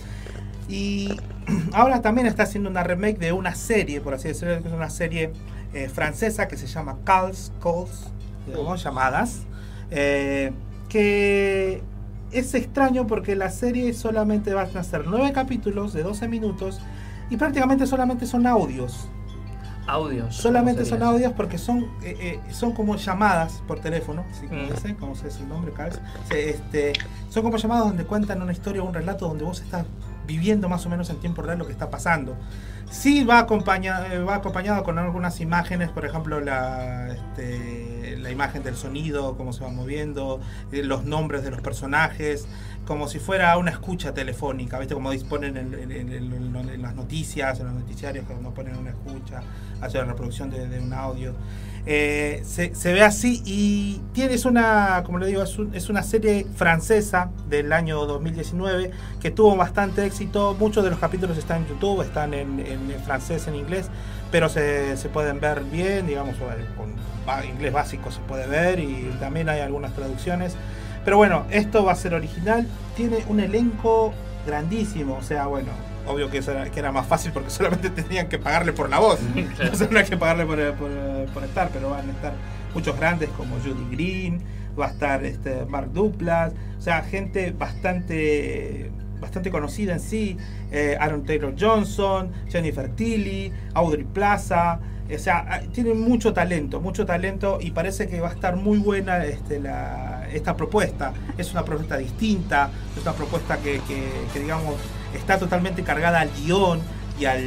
Y ahora también está haciendo una remake de una serie, por así decirlo, que es una serie eh, francesa que se llama Calls, Calls, digamos, llamadas, eh, que es extraño porque la serie solamente van a ser nueve capítulos de 12 minutos y prácticamente solamente son audios. Audios. Solamente ¿cómo son audios porque son, eh, eh, son como llamadas por teléfono, así como Mm. como se dice el nombre, Carls. Se- este, son como llamadas donde cuentan una historia o un relato donde vos estás viviendo más o menos en tiempo real lo que está pasando. Sí va acompañado, va acompañado con algunas imágenes, por ejemplo la, este, la imagen del sonido, cómo se va moviendo, eh, los nombres de los personajes, como si fuera una escucha telefónica, ¿viste? Como disponen en, en- las noticias, en los noticiarios, nos ponen una escucha, hacia la reproducción de un audio. Eh, se, se ve así y tienes una, como le digo, es, un- es una serie francesa del año 2019 que tuvo bastante éxito. Muchos de los capítulos están en YouTube, están en, en- en francés, en inglés, pero se, se pueden ver bien, digamos, bueno, con inglés básico se puede ver y también hay algunas traducciones. Pero bueno, esto va a ser original, tiene un elenco grandísimo, o sea, bueno, obvio que, era, que era más fácil porque solamente tenían que pagarle por la voz, no hay que pagarle por, por, por estar, pero van a estar muchos grandes como Judy Green, va a estar este, Mark Duplas, o sea, gente bastante bastante conocida en sí, eh, Aaron Taylor Johnson, Jennifer Tilly, Audrey Plaza, o sea, ah, tiene mucho talento, mucho talento y parece que va a estar muy buena este, la, esta propuesta. Es una propuesta distinta, es una propuesta que, que- que, digamos está totalmente cargada al guion y, al,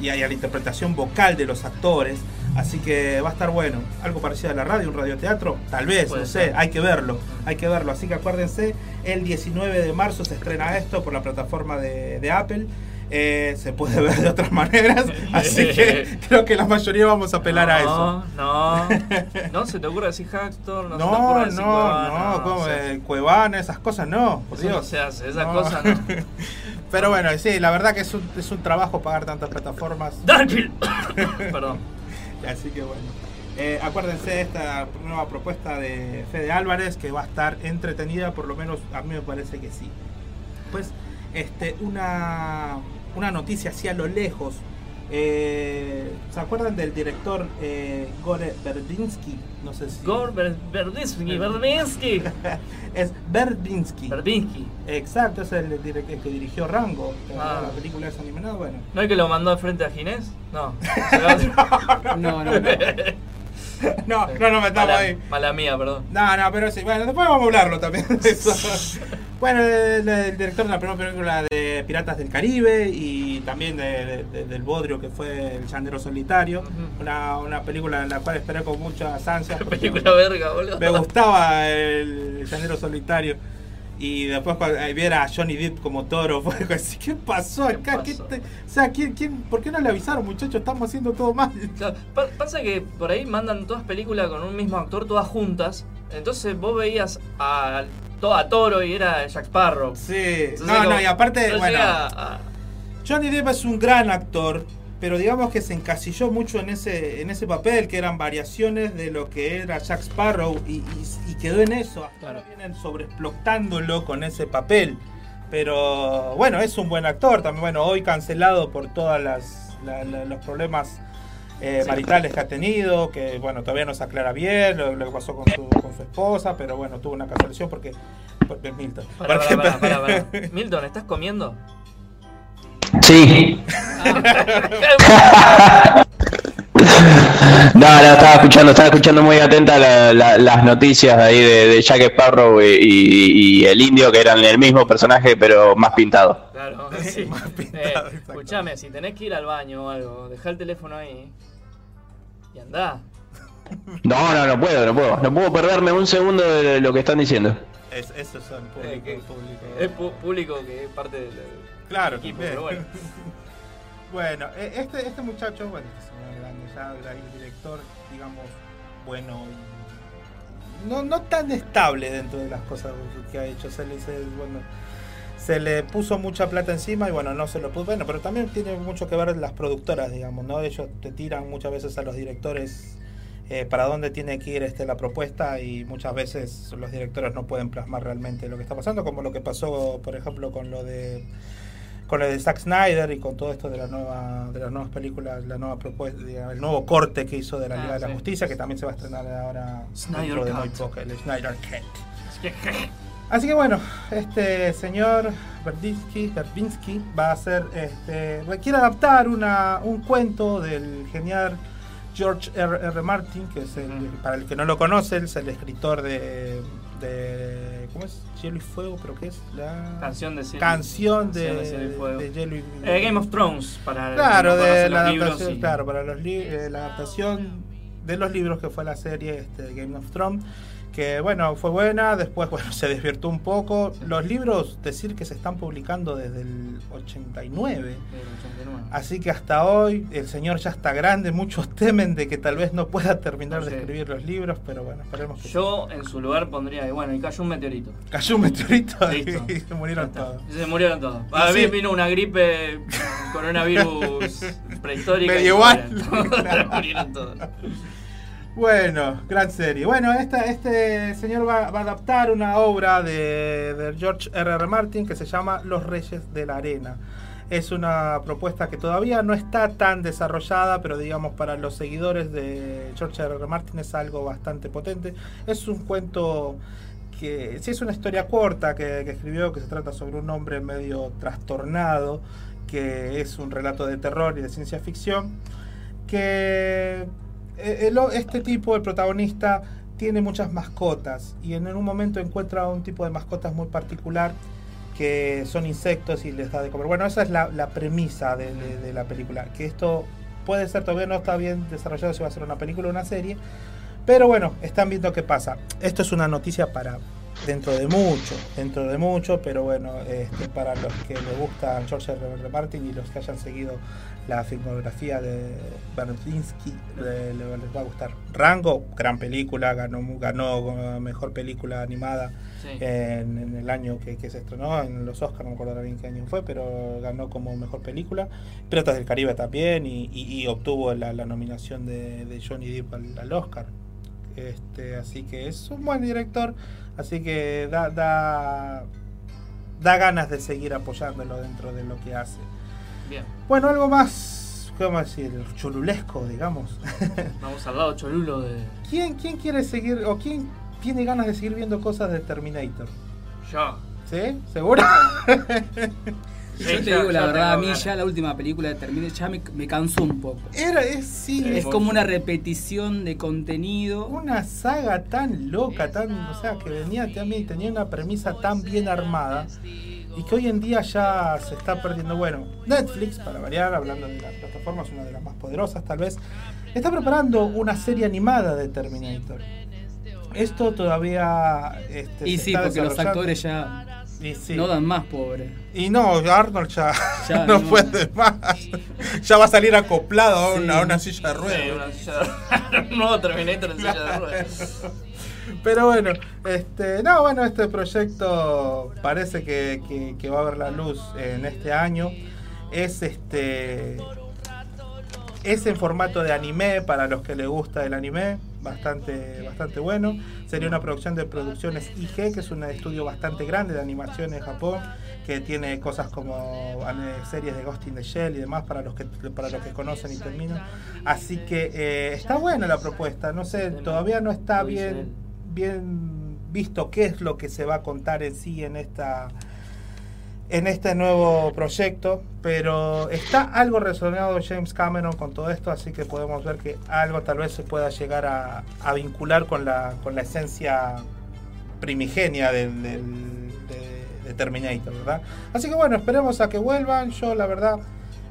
y a, y a la interpretación vocal de los actores. Así que va a estar bueno. Algo parecido a la radio, un radioteatro, tal vez, Puede no sé, hay que verlo, hay que verlo. Así que acuérdense, el 19 de marzo se estrena esto por la plataforma de, de Apple. Eh, se puede ver de otras maneras, así que creo que la mayoría vamos a apelar a eso. No, no se te ocurre decir Hacktor, no, se te No, ocurre no, decir no, Cuevana, como o sea, eh, Cuevana, esas cosas no, por Eso no Dios. se hace, esas No. cosas no. Pero bueno, sí, la verdad que es un, es un trabajo pagar tantas plataformas. Perdón. Así que bueno. Eh, acuérdense de esta nueva propuesta de Fede Álvarez que va a estar entretenida, por lo menos a mí me parece que sí. Pues este, una, una noticia así a lo lejos. Eh, ¿Se acuerdan del director eh, Gore Berdinsky? No sé si. Gore Ber- Berdinsky, Berdinsky. es Berdinsky. Berdinsky. Exacto, es el, que dirigió Rango, Ah. la película esa animada. Bueno, ¿No es que lo mandó al frente a Ginés? No. No, no, no. no, no nos metamos Mala- ahí. Mala mía, perdón. No, no, pero sí, bueno, después vamos a hablarlo también de eso. bueno, el, el director de la primera película de Piratas del Caribe y también de- de- de- del Bodrio, que fue El Llanero Solitario. una, una película en la cual esperé con muchas ansias. Película verga, boludo. Me gustaba el, El Llanero Solitario. Y después cuando ahí viera a Johnny Depp como toro, fue así, ¿qué pasó acá? ¿Qué te- o sea, ¿quién, quién, ¿por qué no le avisaron, muchachos? Estamos haciendo todo mal. Pa- pasa que por ahí mandan todas películas con un mismo actor, todas juntas. Entonces vos veías a, a Toro y era Jack Sparrow. Sí, Entonces, no, no, y aparte, no bueno, a- Johnny Depp es un gran actor, pero digamos que se encasilló mucho en ese, en ese papel, que eran variaciones de lo que era Jack Sparrow, y, y- y quedó en eso. Hasta ahora vienen sobreexplotándolo con ese papel. Pero bueno, es un buen actor también. Bueno, hoy cancelado por todos los problemas eh, Sí. maritales que ha tenido, que bueno, todavía no se aclara bien lo, que pasó con su, con su esposa, pero bueno, tuvo una cancelación porque... porque Milton. Pará, Porque- pará, pará. Milton, ¿estás comiendo? Sí. No, no, estaba escuchando, estaba escuchando muy atenta la- la- las noticias ahí de, de Jack Sparrow y, y- y el indio, que eran el mismo personaje, pero más pintado. Claro, sí. Eh, escuchame, si tenés que ir al baño o algo, dejá el teléfono ahí y andá. No, no, no puedo, no puedo. No puedo perderme un segundo de lo que están diciendo. Es, esos son público, Eh, que- público. Es público que es parte del Claro, equipo, pero bueno. Bueno, eh, este, este muchacho, bueno, este señor grande ya, el director, digamos, bueno, no, no tan estable dentro de las cosas que ha hecho. Se le, se, bueno, se le puso mucha plata encima y bueno, no se lo puso. Bueno, pero también tiene mucho que ver las productoras, digamos, ¿no? Ellos te tiran muchas veces a los directores eh, para dónde tiene que ir este, la propuesta y muchas veces los directores no pueden plasmar realmente lo que está pasando, como lo que pasó, por ejemplo, con lo de con lo de Zack Snyder y con todo esto de la nueva de las nuevas películas, la nueva propuesta, el nuevo corte que hizo de la Ah, Liga de la. Justicia, que también se va a estrenar ahora Snyder dentro de muy poco, el Snyder Cut. Así que bueno, este señor Berdinsky, Berdinsky va a hacer, este, quiere adaptar una, un cuento del genial George R. R. Martin, que es el, para el que no lo conoce, es el escritor de, de ¿cómo es? Hielo y Fuego, pero ¿qué es? La Canción de Cielo- canción de, de Cielo y Fuego. de Hielo y Eh, Game of Thrones, para Claro, no de la adaptación, y- claro, para los eh, la adaptación de los libros que fue la serie este, Game of Thrones, que bueno, fue buena, después bueno, se desvirtó un poco. Los libros, decir que se están publicando desde el 89. Del 89. Así que hasta hoy el señor ya está grande, muchos temen de que tal vez no pueda terminar No de escribir los libros, pero bueno, esperemos que Yo en su lugar pondría, y bueno, y cayó un meteorito. Cayó un meteorito Listo. y se murieron todos. Se murieron todos. Y A sí. mí vino una gripe, coronavirus prehistórica. y Medieval. murieron. murieron todos. Bueno, gran serie. Bueno, este señor va, a adaptar una obra de, George R. R. Martin que se llama Los Reyes de la Arena. Es una propuesta que todavía no está tan desarrollada, pero digamos para los seguidores de George R. R. Martin es algo bastante potente. Es un cuento que sí es una historia corta que, que escribió, que se trata sobre un hombre medio trastornado, que es un relato de terror y de ciencia ficción, que el- este tipo, el protagonista, tiene muchas mascotas y en un momento encuentra un tipo de mascotas muy particular que son insectos y les da de comer. Bueno, esa es la, la premisa de, de- de la película, que esto puede ser, todavía no está bien desarrollado si va a ser una película o una serie, pero bueno, están viendo qué pasa. Esto es una noticia para dentro de mucho, dentro de mucho, pero bueno, este, para los que les gusta George R. R. Martin y los que hayan seguido la filmografía de Berdinsky, le- le- les va a gustar. Rango, gran película, ganó, ganó mejor película animada Sí. en, en el año que, que se estrenó, en los Oscars, no me acuerdo bien qué año fue, pero ganó como mejor película. Piratas del Caribe también y, y- y obtuvo la, la nominación de, de Johnny Depp al, al Oscar. Este, así que es un buen director, así que da, da, da ganas de seguir apoyándolo dentro de lo que hace. Bien. Bueno, algo más, ¿qué vamos a decir? Cholulesco, digamos. Vamos al lado cholulo de. ¿Quién, ¿Quién quiere seguir o quién tiene ganas de seguir viendo cosas de Terminator? Yo. ¿Sí? ¿Seguro? Yo te ya- digo la verdad, a mí ganas. ya la última película de Terminator ya me, me cansó un poco. Era, es, sí, Es como una repetición de contenido. una saga tan loca, tan, o sea, que venía también, tenía una premisa tan bien armada y que hoy en día ya se está perdiendo. Bueno, Netflix, para variar, hablando de las plataformas, una de las más poderosas tal vez, está preparando una serie animada de Terminator. Esto todavía... Este, Y se sí, está porque los actores ya sí. no dan más, pobre. Y no, Arnold ya, Ya, no, no. puede más. Ya va a salir acoplado a una, Sí. a una silla de Sí, ruedas. una silla de- un nuevo Terminator en silla de ruedas. Pero bueno, este, no, bueno, este proyecto parece que, que- que va a ver la luz en este año. Es este es en formato de anime para los que les gusta el anime, bastante bastante bueno. Sería una producción de producciones IG, que es un estudio bastante grande de animación en Japón, que tiene cosas como ane- series de Ghost in the Shell y demás para los que para los que conocen y terminan. Así que eh, está buena la propuesta. No sé, todavía no está bien bien visto qué es lo que se va a contar en sí en esta en este nuevo proyecto, pero está algo relacionado James Cameron con todo esto, así que podemos ver que algo tal vez se pueda llegar a, a vincular con la, con la esencia primigenia del, del- de, de Terminator, ¿verdad? Así que bueno, esperemos a que vuelvan. Yo la verdad,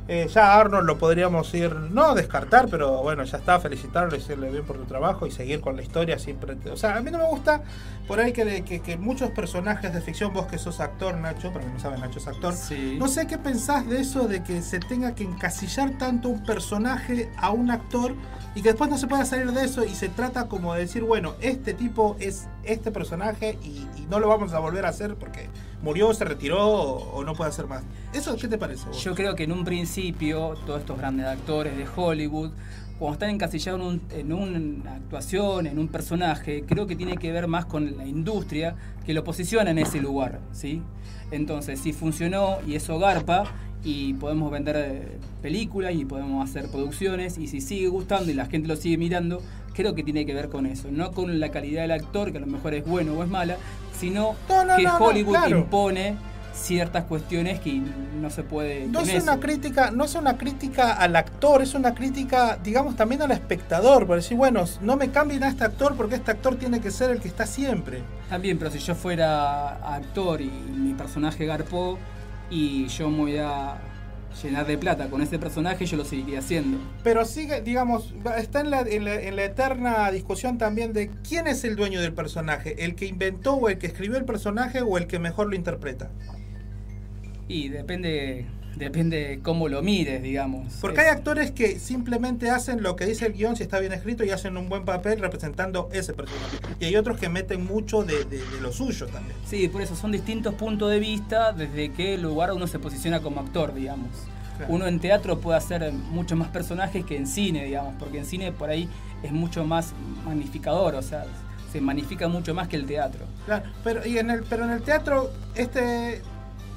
eh, ya Arnold lo podríamos ir, no descartar, pero bueno, ya está, felicitarlo, decirle bien por tu trabajo y seguir con la historia siempre. O sea, a mí no me gusta por ahí que, que- que muchos personajes de ficción, vos que sos actor, Nacho, para que no saben, Nacho es actor, Sí. no sé qué pensás de eso de que se tenga que encasillar tanto un personaje a un actor y que después no se pueda salir de eso y se trata como de decir, bueno, este tipo es este personaje y, y no lo vamos a volver a hacer porque murió, se retiró o, no puede hacer más. ¿Eso qué te parece? Yo creo que en un principio todos estos grandes actores de Hollywood, cuando están encasillados en, un- en una actuación, en un personaje, creo que tiene que ver más con la industria que lo posiciona en ese lugar, ¿sí? Entonces, si funcionó y eso garpa y podemos vender eh, películas y podemos hacer producciones y si sigue gustando y la gente lo sigue mirando, creo que tiene que ver con eso, no con la calidad del actor, que a lo mejor es bueno o es mala, sino No, no, que no, Hollywood claro. impone ciertas cuestiones que no se puede No es eso. una crítica, no es una crítica al actor, es una crítica, digamos, también al espectador, por decir, bueno, no me cambien a este actor porque este actor tiene que ser el que está siempre. También, pero si yo fuera actor y mi personaje garpó y yo me voy a llenar de plata con ese personaje, yo lo seguiría haciendo. Pero sigue, digamos, está en la, en, la, en la eterna discusión también de quién es el dueño del personaje, el que inventó o el que escribió el personaje o el que mejor lo interpreta. Y depende, depende cómo lo mires, digamos. Porque hay actores que simplemente hacen lo que dice el guion si está bien escrito y hacen un buen papel representando ese personaje. Y hay otros que meten mucho de, de- de lo suyo también. Sí, por eso son distintos puntos de vista desde qué lugar uno se posiciona como actor, digamos. Claro. Uno en teatro puede hacer muchos más personajes que en cine, digamos, porque en cine por ahí es mucho más magnificador, o sea, se magnifica mucho más que el teatro. Claro, pero, y en el, pero en el teatro este,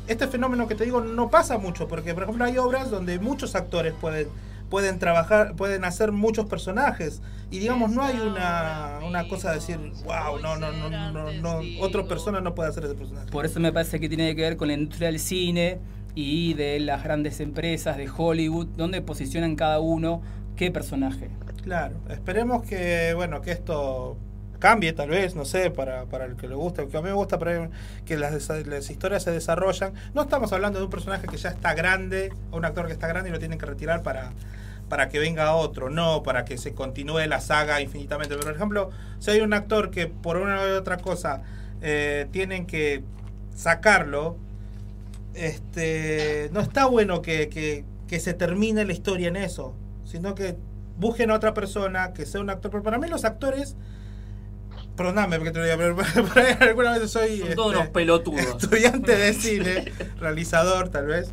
este fenómeno que te digo no pasa mucho, porque por ejemplo hay obras donde muchos actores pueden, pueden trabajar, pueden hacer muchos personajes, y digamos no hay una, una cosa de decir, wow, no, no, no, no, no, otra persona no puede hacer ese personaje. Por eso me parece que tiene que ver con la industria del cine y de las grandes empresas de Hollywood, donde posicionan cada uno qué personaje. Claro, esperemos que, bueno, que esto cambie tal vez, no sé, para, para el que le guste, que a mí me gusta que las, las historias se desarrollan. No estamos hablando de un personaje que ya está grande, o un actor que está grande y lo tienen que retirar para, para que venga otro, no para que se continúe la saga infinitamente. Pero, por ejemplo, si hay un actor que por una u otra cosa eh, tienen que sacarlo, este, no está bueno que, que- que se termine la historia en eso, sino que busquen a otra persona que sea un actor. Pero para mí los actores Perdóname porque te lo diga, pero por ahí alguna vez soy Son todos este, unos pelotudos. estudiante de cine, realizador tal vez.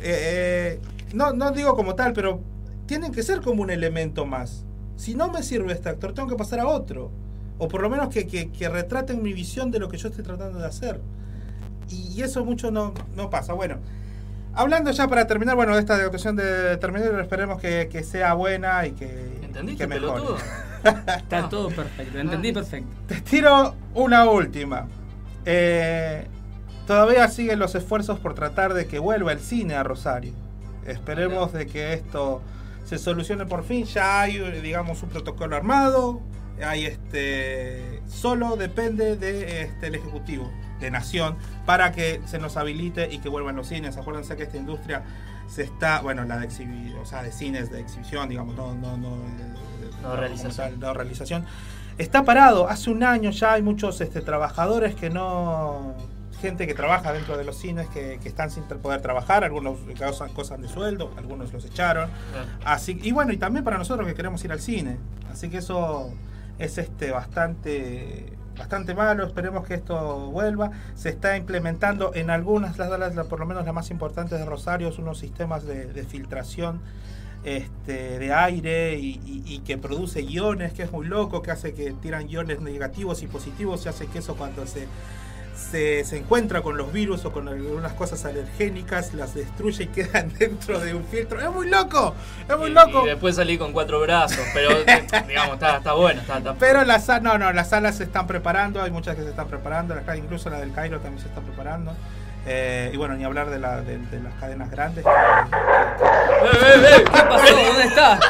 Eh, eh, no, no digo como tal, pero tienen que ser como un elemento más. Si no me sirve este actor, tengo que pasar a otro. O por lo menos que, que, que retraten mi visión de lo que yo estoy tratando de hacer. Y, y eso mucho no, no pasa. Bueno, hablando ya para terminar, bueno, de esta actuación de Terminator, esperemos que, que sea buena y que, ¿Entendiste, que mejore. pelotudo? Está todo perfecto, entendí perfecto. Te tiro una última. Eh, todavía siguen los esfuerzos por tratar de que vuelva el cine a Rosario. Esperemos de que esto se solucione por fin. Ya hay, digamos, un protocolo armado. Hay este. Solo depende de este, el ejecutivo de Nación para que se nos habilite y que vuelvan los cines. Acuérdense que esta industria se está, bueno, la de exhibi- o sea, de cines de exhibición, digamos, no, no, no, No realización. no realización. Está parado. Hace un año ya hay muchos este, trabajadores que no. Gente que trabaja dentro de los cines que, que están sin poder trabajar. Algunos causan cosas de sueldo, algunos los echaron. Así, y bueno, y también para nosotros que queremos ir al cine. Así que eso es este bastante bastante malo. Esperemos que esto vuelva. Se está implementando en algunas las salas, por lo menos las más importantes de Rosario, unos sistemas de, de filtración este, de aire y, y- y que produce iones, que es muy loco, que hace que tiran iones negativos y positivos y hace que eso cuando se, se, se encuentra con los virus o con algunas cosas alergénicas, las destruye y quedan dentro de un filtro. Es muy loco, es muy loco. Y después salí con cuatro brazos, pero eh, digamos, está, está bueno. Está, está- Pero las no, no, las salas se están preparando, hay muchas que se están preparando, incluso la del Cairo también se está preparando. Eh, y bueno, ni hablar de, la, de, de las cadenas grandes. ¿Qué pasó? ¿Dónde está?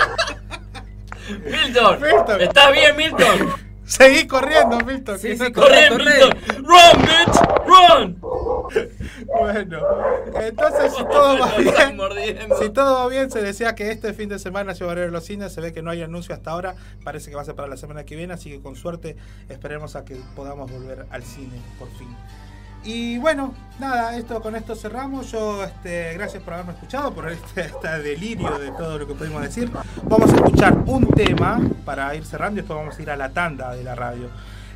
Milton, Milton. ¿estás bien, Milton? Seguí corriendo, Milton. Sí, que sí, no- corre, Milton. Run, bitch, run. Bueno, entonces si todo va bien, mordiendo. si todo va bien, se decía que este fin de semana se va a ver en los cines. Se ve que no hay anuncio hasta ahora. Parece que va a ser para la semana que viene, así que con suerte esperemos a que podamos volver al cine por fin. Y bueno, nada, esto con esto cerramos. Yo, este, gracias por haberme escuchado, por este, este delirio de todo lo que pudimos decir. Vamos a escuchar un tema para ir cerrando y después vamos a ir a la tanda de la radio.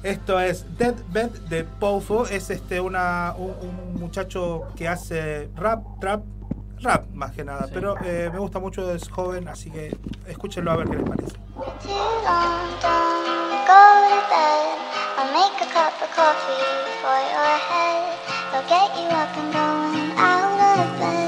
Esto es Dead Bed de Poufo. Es este una, un, un muchacho que hace rap, trap, rap más que nada. Pero eh, me gusta mucho, es joven, así que escúchenlo a ver qué les parece. I'll get you up and going out of bed.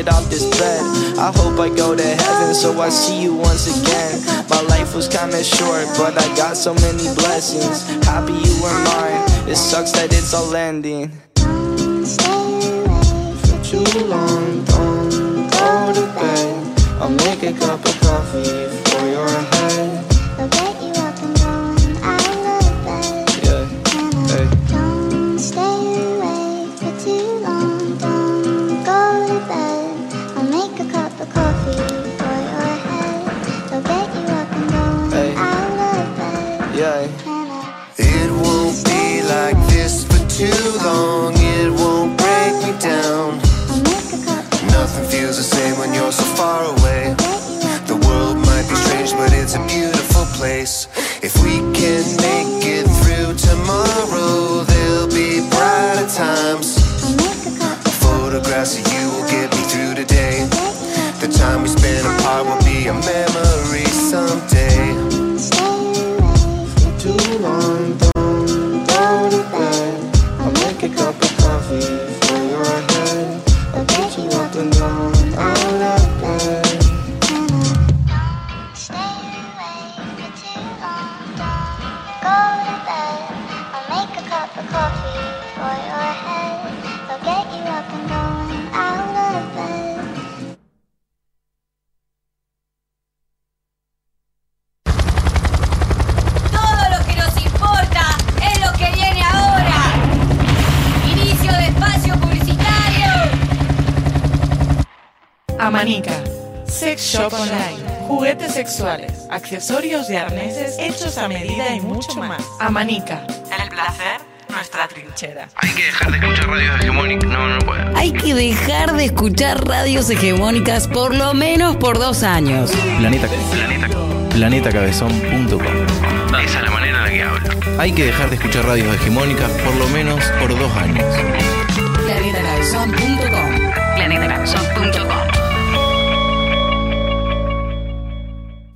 off this bed. I hope I go to heaven, so I see you once again. My life was kinda short, but I got so many blessings. Happy you were mine, it sucks that it's all ending. For too long, don't go to bed. I'll make a cup times. Photographs of you will get me through today. The time we spend apart will be a memory someday. Too long, accesorios y arneses hechos a medida y mucho más. Amanica. El placer, nuestra trinchera. Hay que dejar de escuchar radios hegemónicas. No, no puedo. Hay que dejar de escuchar radios hegemónicas por lo menos por dos años. Planeta, planeta, planetacabezón.com. Esa es la manera en la que hablo. Hay que dejar de escuchar radios hegemónicas por lo menos por dos años.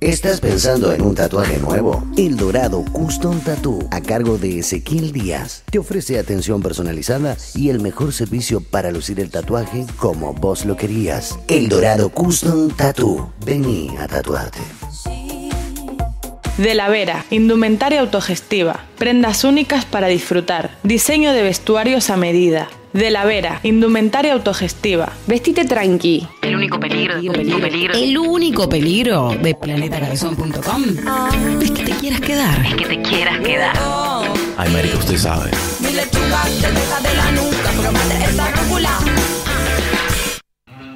¿Estás pensando en un tatuaje nuevo? El Dorado Custom Tattoo, a cargo de Ezequiel Díaz, te ofrece atención personalizada y el mejor servicio para lucir el tatuaje como vos lo querías. El Dorado Custom Tattoo. Vení a tatuarte. De la Vera, indumentaria autogestiva, prendas únicas para disfrutar, diseño de vestuarios a medida. De la Vera, indumentaria autogestiva. Vestite tranqui. El único peligro, el único peligro. El único peligro de planetacabezón.com es que te quieras quedar. Es que te quieras quedar. Ay, marica, usted sabe. Mi lechuga te deja de la nuca, probate esta rúcula.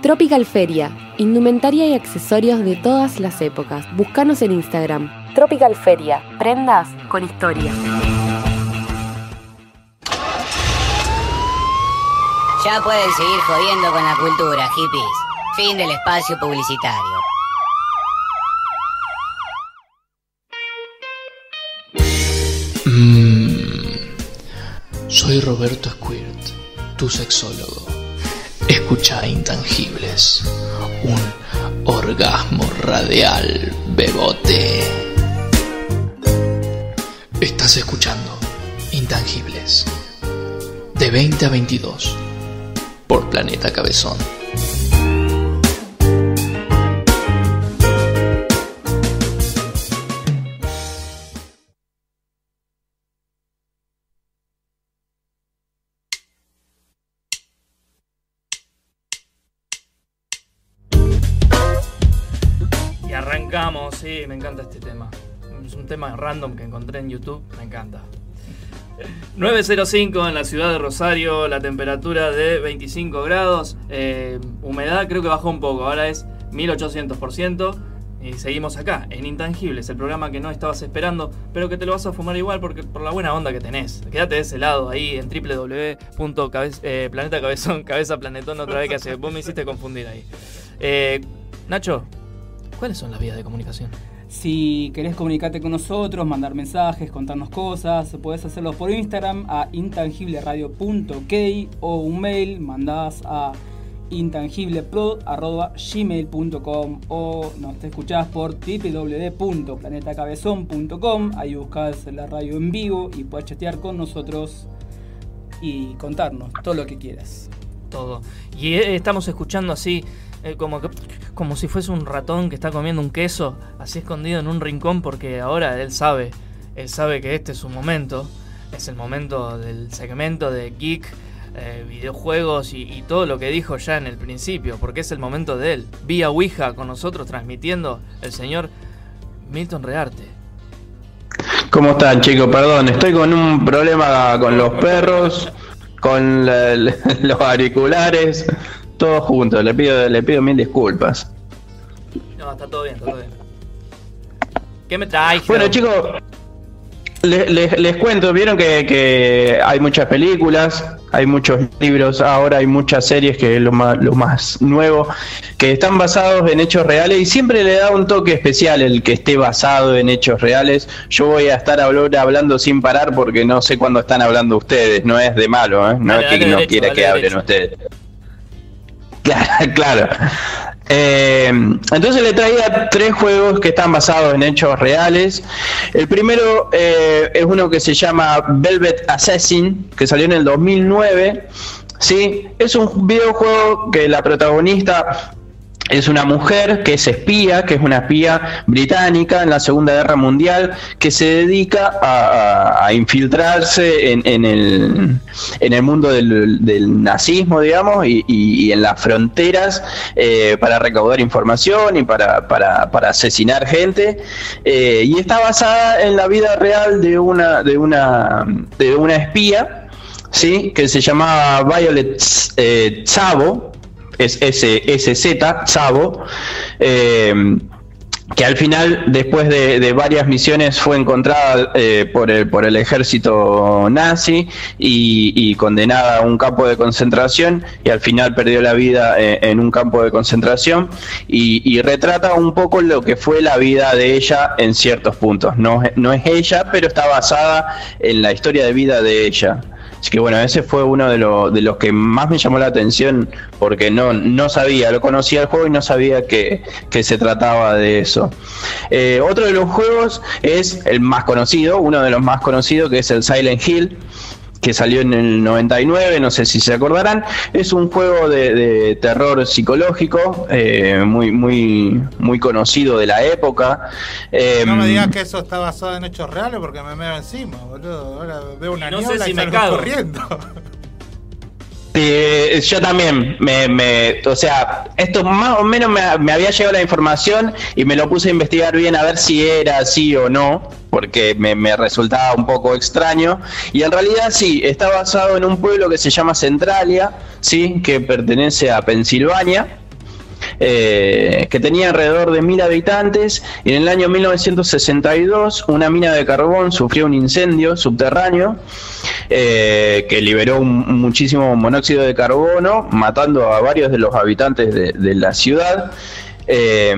Tropical Feria, indumentaria y accesorios de todas las épocas. Búscanos en Instagram. Tropical Feria, prendas con historia. Ya pueden seguir jodiendo con la cultura, hippies. Fin del espacio publicitario. Mm. Soy Roberto Squirt, tu sexólogo. Escucha Intangibles, un orgasmo radial bebote. Estás escuchando Intangibles, de 20 a 22, por Planeta Cabezón. Y arrancamos, sí, me encanta este tema. Es un tema random que encontré en YouTube, me encanta. 9.05 en la ciudad de Rosario, la temperatura de 25 grados, eh, humedad creo que bajó un poco, ahora es 1800%. Y seguimos acá, en Intangibles, el programa que no estabas esperando, pero que te lo vas a fumar igual porque por la buena onda que tenés. Quédate de ese lado, ahí en www.planetacabezón, cabeza planetón otra vez que. Vos me hiciste confundir ahí. Eh, Nacho, ¿cuáles son las vías de comunicación? Si querés comunicarte con nosotros, mandar mensajes, contarnos cosas, podés hacerlo por Instagram a intangibleradio.k o un mail, mandás a intangiblepro.gmail.com o nos te escuchás por www.planetacabezón.com ahí buscás la radio en vivo y puedes chatear con nosotros y contarnos todo lo que quieras. Todo. Y eh, estamos escuchando así, eh, como, que- como si fuese un ratón que está comiendo un queso, así escondido en un rincón, porque ahora él sabe, él sabe que este es su momento, es el momento del segmento de geek, eh, videojuegos y, todo lo que dijo ya en el principio, porque es el momento de él. Vía Ouija con nosotros transmitiendo el señor Milton Rearte. ¿Cómo están, chicos? Perdón, estoy con un problema con los perros, con los auriculares, todo junto. Le pido, le pido mil disculpas. No, está todo bien, está todo bien. ¿Qué me traes? Bueno, chicos, les, les- les cuento, vieron que, que hay muchas películas, hay muchos libros, ahora hay muchas series, que es lo más, lo más nuevo, que están basados en hechos reales y siempre le da un toque especial el que esté basado en hechos reales. Yo voy a estar hablo- hablando sin parar porque no sé cuándo están hablando ustedes, no es de malo, ¿eh? no Dale, es que dale no derecho, quiera que hablen derecho. ustedes. Claro, claro. Eh, entonces le traía tres juegos que están basados en hechos reales. El primero eh, es uno que se llama Velvet Assassin, que salió en el 2009. ¿sí? Es un videojuego que la protagonista es una mujer que es espía, que es una espía británica en la Segunda Guerra Mundial, que se dedica a, infiltrarse en, el, en el mundo del, nazismo, digamos, y en las fronteras eh, para recaudar información y para, para- para asesinar gente. Eh, y está basada en la vida real de una, de una, de una espía, ¿sí? que se llamaba Violet eh, Chavo es SZ, Sabo, eh, que al final, después de, varias misiones, fue encontrada eh, por, el, por el ejército nazi y, condenada a un campo de concentración y al final perdió la vida eh, en un campo de concentración y, y retrata un poco lo que fue la vida de ella en ciertos puntos. No, no es ella, pero está basada en la historia de vida de ella. Así que bueno, ese fue uno de, lo- de los que más me llamó la atención porque no, no sabía, lo conocía el juego y no sabía que, que se trataba de eso. Eh, otro de los juegos es el más conocido, uno de los más conocidos que es el Silent Hill que salió en el 99, no sé si se acordarán, es un juego de, de terror psicológico eh, muy muy muy conocido de la época. Eh, No me digas que eso está basado en hechos reales porque me meo encima, boludo. Ahora veo una no sé niebla si y me salgo cago. corriendo. Eh, yo también, me, me- o sea, esto más o menos me, me había llegado la información y me lo puse a investigar bien a ver si era así o no, porque me, me resultaba un poco extraño. Y en realidad sí, está basado en un pueblo que se llama Centralia, sí, que pertenece a Pensilvania. Eh, que tenía alrededor de mil habitantes y en el año 1962 una mina de carbón sufrió un incendio subterráneo eh, que liberó muchísimo monóxido de carbono, matando a varios de los habitantes de, la ciudad. Eh,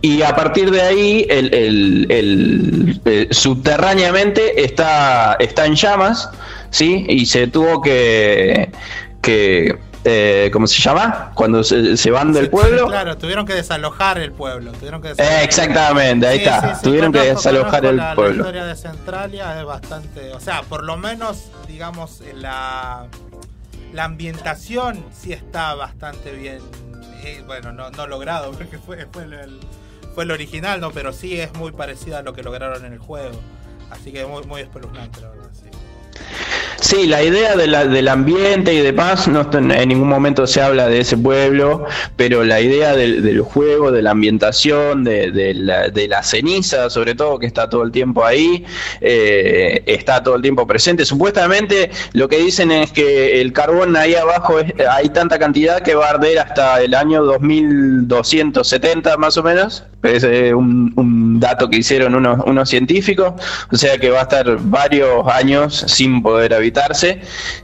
y a partir de ahí, el, subterráneamente está, está en llamas, ¿sí? Y se tuvo que, que eh, ¿cómo se llama? Cuando se, se van del pueblo. Claro, tuvieron que desalojar el pueblo. Tuvieron que Eh, exactamente, ahí Sí, está. sí, Tuvieron que desalojar conozco el la, La pueblo. historia de Centralia es bastante. O sea, por lo menos, digamos, la, la ambientación sí está bastante bien. eh, bueno, no, no logrado, porque fue, fue, el, el- fue el original, ¿no? Pero sí es muy parecida a lo que lograron en el juego. Así que muy, muy espeluznante, la verdad, sí. La idea de la- del ambiente y demás, no está- en ningún momento se habla de ese pueblo, pero la idea del, juego, de la ambientación, de, de la, de ceniza, sobre todo, que está todo el tiempo ahí, eh, está todo el tiempo presente. Supuestamente lo que dicen es que el carbón ahí abajo es- hay tanta cantidad que va a arder hasta el año 2270 más o menos. Es un, un dato que hicieron unos, unos científicos, o sea que va a estar varios años sin poder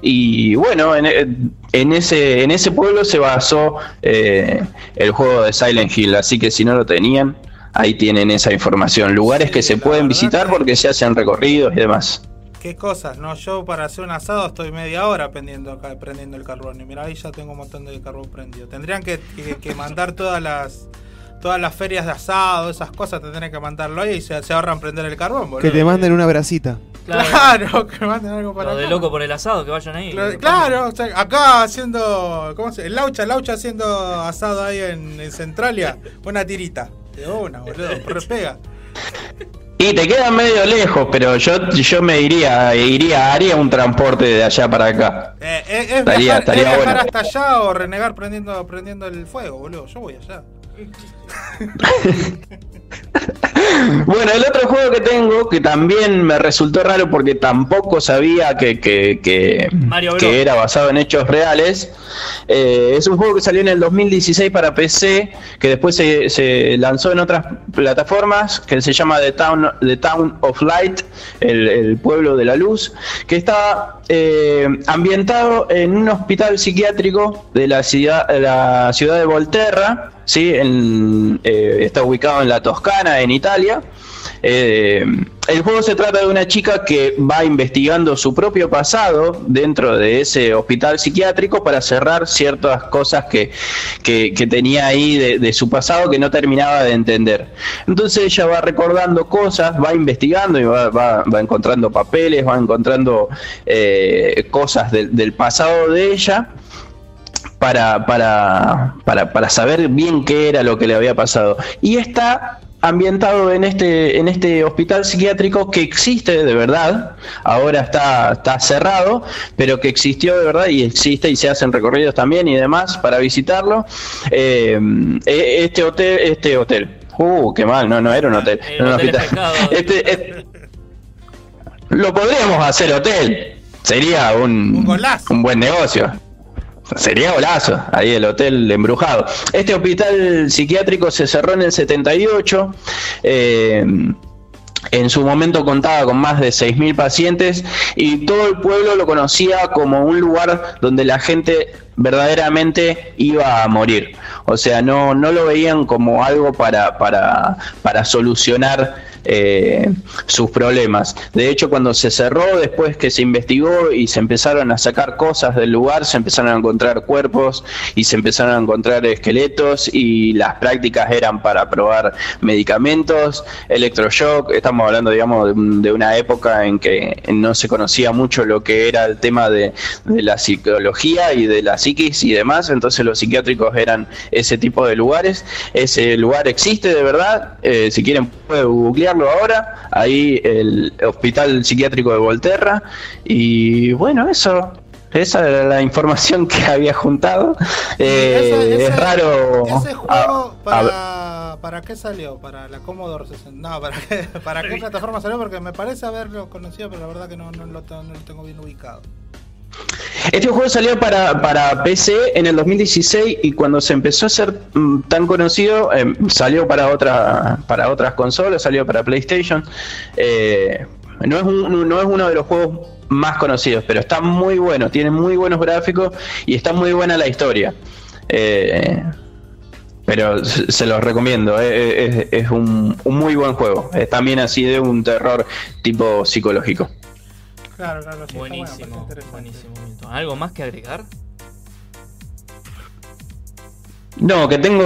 Y bueno, en, en ese, en ese pueblo se basó eh, el juego de Silent Hill, así que si no lo tenían, ahí tienen esa información. Lugares que se pueden visitar porque se hacen recorridos y demás. Qué cosas, ¿no? Yo para hacer un asado estoy media hora prendiendo, prendiendo el carbón. Y mira, ahí ya tengo un montón de carbón prendido. Tendrían que, que- que mandar todas las todas las ferias de asado, esas cosas, tendrían que mandarlo ahí y se, se ahorran prender el carbón, boludo. Que te manden una bracita. Claro, que manden algo para Lo de acá. loco por el asado, que vayan ahí. Claro, Claro, o sea, acá haciendo. ¿Cómo se El Laucha, Laucha haciendo asado ahí en, en Centralia. Una tirita. De una, boludo. Repega. Y te queda medio lejos, pero yo, yo me iría, iría, haría un transporte de allá para acá. Eh, eh, es Estaría- viajar, estaría es viajar bueno. hasta allá o renegar prendiendo, prendiendo el fuego, boludo. Yo voy allá. Bueno, el otro juego que tengo, que también me resultó raro porque tampoco sabía que, que, que- era basado en hechos reales, eh, es un juego que salió en el 2016 para PC, que después se, se lanzó en otras plataformas, que se llama The Town, The Town of Light, el, el pueblo de la luz, que está eh, ambientado en un hospital psiquiátrico de la ciudad, de la ciudad de Volterra, ¿sí? En, eh, está ubicado en la Toscana, en Italia. Eh, el juego se trata de una chica que va investigando su propio pasado dentro de ese hospital psiquiátrico para cerrar ciertas cosas que, que- tenía ahí de, su pasado que no terminaba de entender. Entonces ella va recordando cosas, va investigando y va, va- encontrando papeles, va encontrando eh, cosas del pasado de ella para, para, para, para saber bien qué era lo que le había pasado. Y está ambientado en este, en este hospital psiquiátrico que existe de verdad, ahora está, está cerrado, pero que existió de verdad y existe y se hacen recorridos también y demás para visitarlo. Eh, eh, este hotel, este hotel. Uh, qué mal, no, no era un hotel, era un hospital. Este, este- lo podríamos hacer hotel, sería un, un buen negocio. Sería golazo, ahí el hotel embrujado. Este hospital psiquiátrico se cerró en el 78. eh, en su momento contaba con más de 6.000 pacientes y todo el pueblo lo conocía como un lugar donde la gente verdaderamente iba a morir. O sea, no, no lo veían como algo para, para, para solucionar eh, sus problemas. De hecho, cuando se cerró, después que se investigó y se empezaron a sacar cosas del lugar, se empezaron a encontrar cuerpos y se empezaron a encontrar esqueletos y las prácticas eran para probar medicamentos, electroshock. Estamos hablando, digamos, de, un- de una época en que no se conocía mucho lo que era el tema de, de la psicología y de la psiquis y demás. Entonces, los psiquiátricos eran ese tipo de lugares. Ese lugar existe de verdad. Eh, si quieren, pueden googlearlo ahora. Ahí el Hospital Psiquiátrico de Volterra. Y bueno, eso. Esa era la información que había juntado. Eh, ese- ese- es raro. Ese juego, a- para, ¿para qué salió? ¿Para la Commodore 60? No, ¿para qué, ¿para qué plataforma salió? Porque me parece haberlo conocido, pero la verdad que no, no, lo, no lo tengo bien ubicado. Este juego salió para, PC en el 2016 y cuando se empezó a ser mm, tan conocido eh, salió para otra para otras consolas, salió para PlayStation. Eh, no, es un- no es uno de los juegos más conocidos, pero está muy bueno, tiene muy buenos gráficos y está muy buena la historia. Eh, pero se los recomiendo, eh, es, es un, un muy buen juego. Es también así de un terror tipo psicológico. Claro, claro, sí, está bueno, Buenísimo, buenísimo, Milton. ¿Algo más que agregar? No, que tengo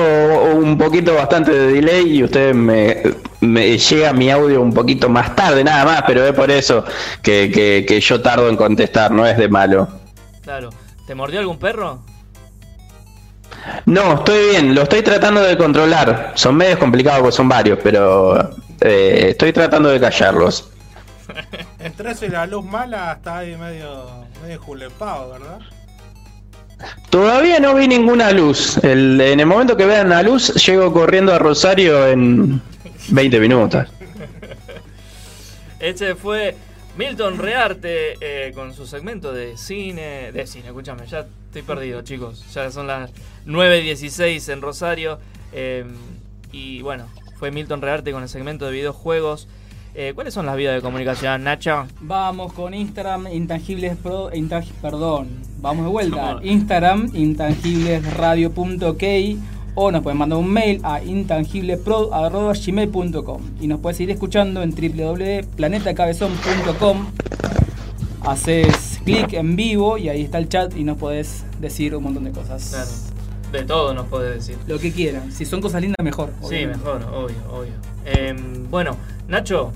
un poquito bastante de delay y usted me, me llega mi audio un poquito más tarde, nada más, pero es por eso que, que- que yo tardo en contestar, no es de malo. Claro. ¿Te mordió algún perro? No, estoy bien, lo estoy tratando de controlar. Son medios complicados porque son varios, pero eh, estoy tratando de callarlos. Entre eso y la luz mala está ahí medio, medio julepado, ¿verdad? Todavía no vi ninguna luz. El- en el momento que vean la luz, llego corriendo a Rosario en 20 minutos. Este fue Milton Rearte eh, con su segmento de cine. De cine, escúchame, ya estoy perdido, chicos. Ya son las 9.16 en Rosario. eh, y bueno, fue Milton Rearte con el segmento de videojuegos. Eh, ¿Cuáles son las vías de comunicación, Nacho? Vamos con Instagram, Intangibles Pro, Intang- perdón, vamos de vuelta. Instagram, intangiblesradio.ok o nos pueden mandar un mail a intangiblepro.gmail.com y nos puedes seguir escuchando en www.planetacabezón.com Haces clic en vivo y ahí está el chat y nos podés decir un montón de cosas. Claro. De todo nos puede decir. Lo que quieran. Si son cosas lindas, mejor. Sí, mejor, obvio, obvio. Em, bueno, Nacho,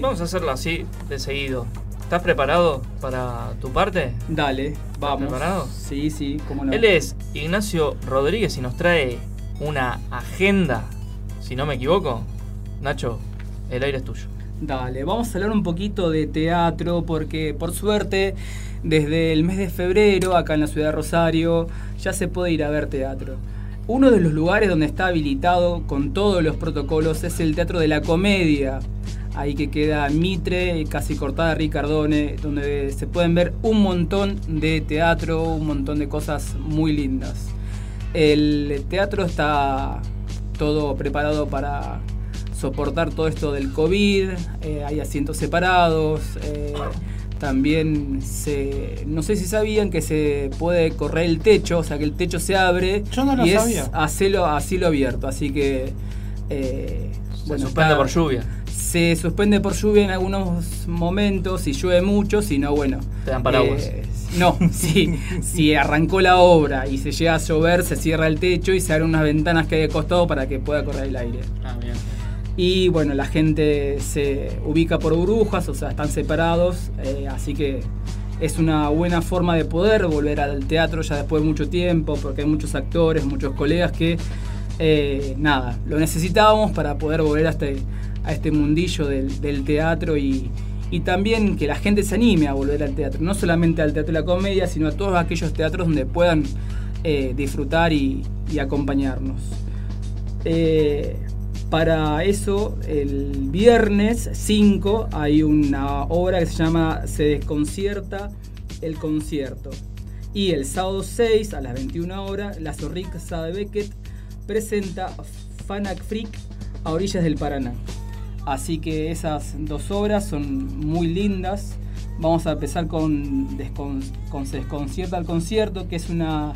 vamos a hacerlo así, de seguido. ¿Estás preparado para tu parte? Dale, vamos. preparado? Sí, sí, cómo no. Él es Ignacio Rodríguez y nos trae una agenda, si no me equivoco. Nacho, el aire es tuyo. Dale, vamos a hablar un poquito de teatro porque por suerte desde el mes de febrero acá en la ciudad de Rosario ya se puede ir a ver teatro. Uno de los lugares donde está habilitado con todos los protocolos es el Teatro de la Comedia. Ahí que queda Mitre, casi cortada Ricardone, donde se pueden ver un montón de teatro, un montón de cosas muy lindas. El teatro está todo preparado para soportar todo esto del COVID, eh, hay asientos separados, eh, también se, no sé si sabían que se puede correr el techo, o sea que el techo se abre Yo no lo y sabía. es a cielo, a cielo abierto, así que... eh, Se suspende por lluvia. Se suspende por lluvia en algunos momentos, si llueve mucho, si no, bueno. Te dan paraguas. eh, no, sí, si arrancó la obra y se llega a llover, se cierra el techo y se abren unas ventanas que hay de costado para que pueda correr el aire. Ah, bien. Y bueno, la gente se ubica por burbujas, o sea, están separados, eh, así que es una buena forma de poder volver al teatro ya después de mucho tiempo, porque hay muchos actores, muchos colegas que, eh, nada, lo necesitábamos para poder volver a este, a este mundillo del, teatro y, y también que la gente se anime a volver al teatro, no solamente al teatro de la comedia, sino a todos aquellos teatros donde puedan eh, disfrutar y, acompañarnos. Para eso, el viernes 5 hay una obra que se llama Se desconcierta el concierto, Y el sábado 6 a las 21 horas, la Zorrixa de Beckett presenta Fanac Freak a orillas del Paraná. Así que esas dos obras son muy lindas. Vamos a empezar con, con Se Desconcierta el Concierto, que es una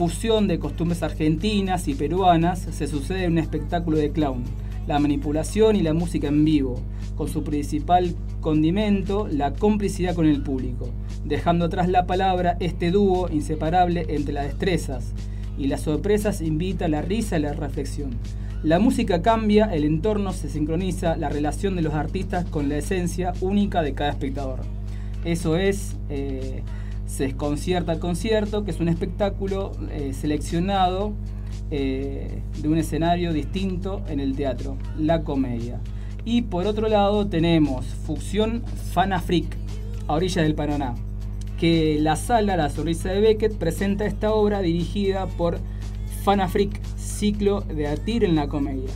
fusión de costumbres argentinas y peruanas. Se sucede en un espectáculo de clown. La manipulación y la música en vivo, con su principal condimento, la complicidad con el público. Dejando atrás la palabra, este dúo inseparable entre las destrezas y las sorpresas invita a la risa y la reflexión. La música cambia, el entorno se sincroniza, la relación de los artistas con la esencia única de cada espectador. Eso es, eh, se desconcierta el concierto, que es un espectáculo eh, seleccionado eh, de un escenario distinto en el teatro, la comedia. Y por otro lado tenemos Fusión Fana Freak, a orillas del Paraná, que la sala La Sonrisa de Beckett presenta esta obra dirigida por Fana Freak, ciclo de Atir en la comedia.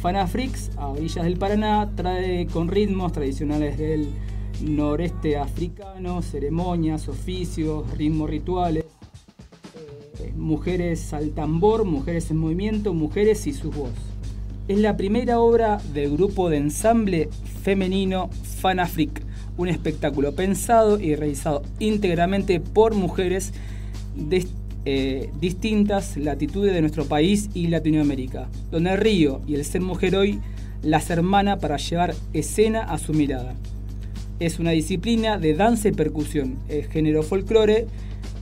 Fana Freaks, a orillas del Paraná, trae con ritmos tradicionales del noreste africano, ceremonias, oficios, ritmos rituales, eh, mujeres al tambor, mujeres en movimiento, mujeres y su voz. Es la primera obra del grupo de ensamble femenino Fanafric, un espectáculo pensado y realizado íntegramente por mujeres de eh, distintas latitudes de nuestro país y Latinoamérica, donde el río y el ser mujer hoy las hermana para llevar escena a su mirada. Es una disciplina de danza y percusión, es género folclore,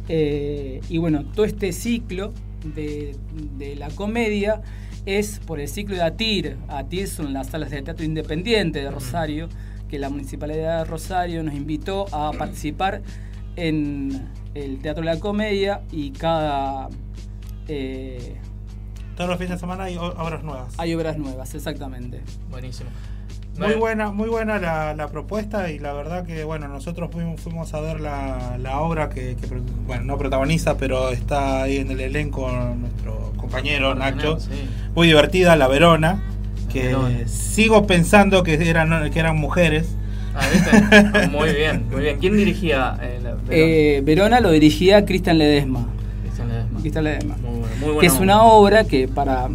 eh, y bueno, todo este ciclo de, de la comedia es por el ciclo de ATIR. ATIR son las salas de teatro independiente de Rosario, que la Municipalidad de Rosario nos invitó a participar en el Teatro de la Comedia y cada... eh, Todos los fines de semana hay obras nuevas. hay obras nuevas, exactamente. Buenísimo. Muy buena, muy buena la, la propuesta y la verdad que bueno, nosotros fuimos, fuimos a ver la, la obra que, bueno, no protagoniza, pero está ahí en el elenco nuestro compañero Nacho. sí. Muy divertida, La Verona, que Verona. sigo pensando que eran, que eran mujeres. Ah, ¿viste? Muy bien, muy bien. ¿Quién dirigía eh, la Verona? Eh, Verona lo dirigía Cristian Ledesma. Cristian Ledesma. Cristian Ledesma. Muy, buena- muy buena que es obra. una obra que para,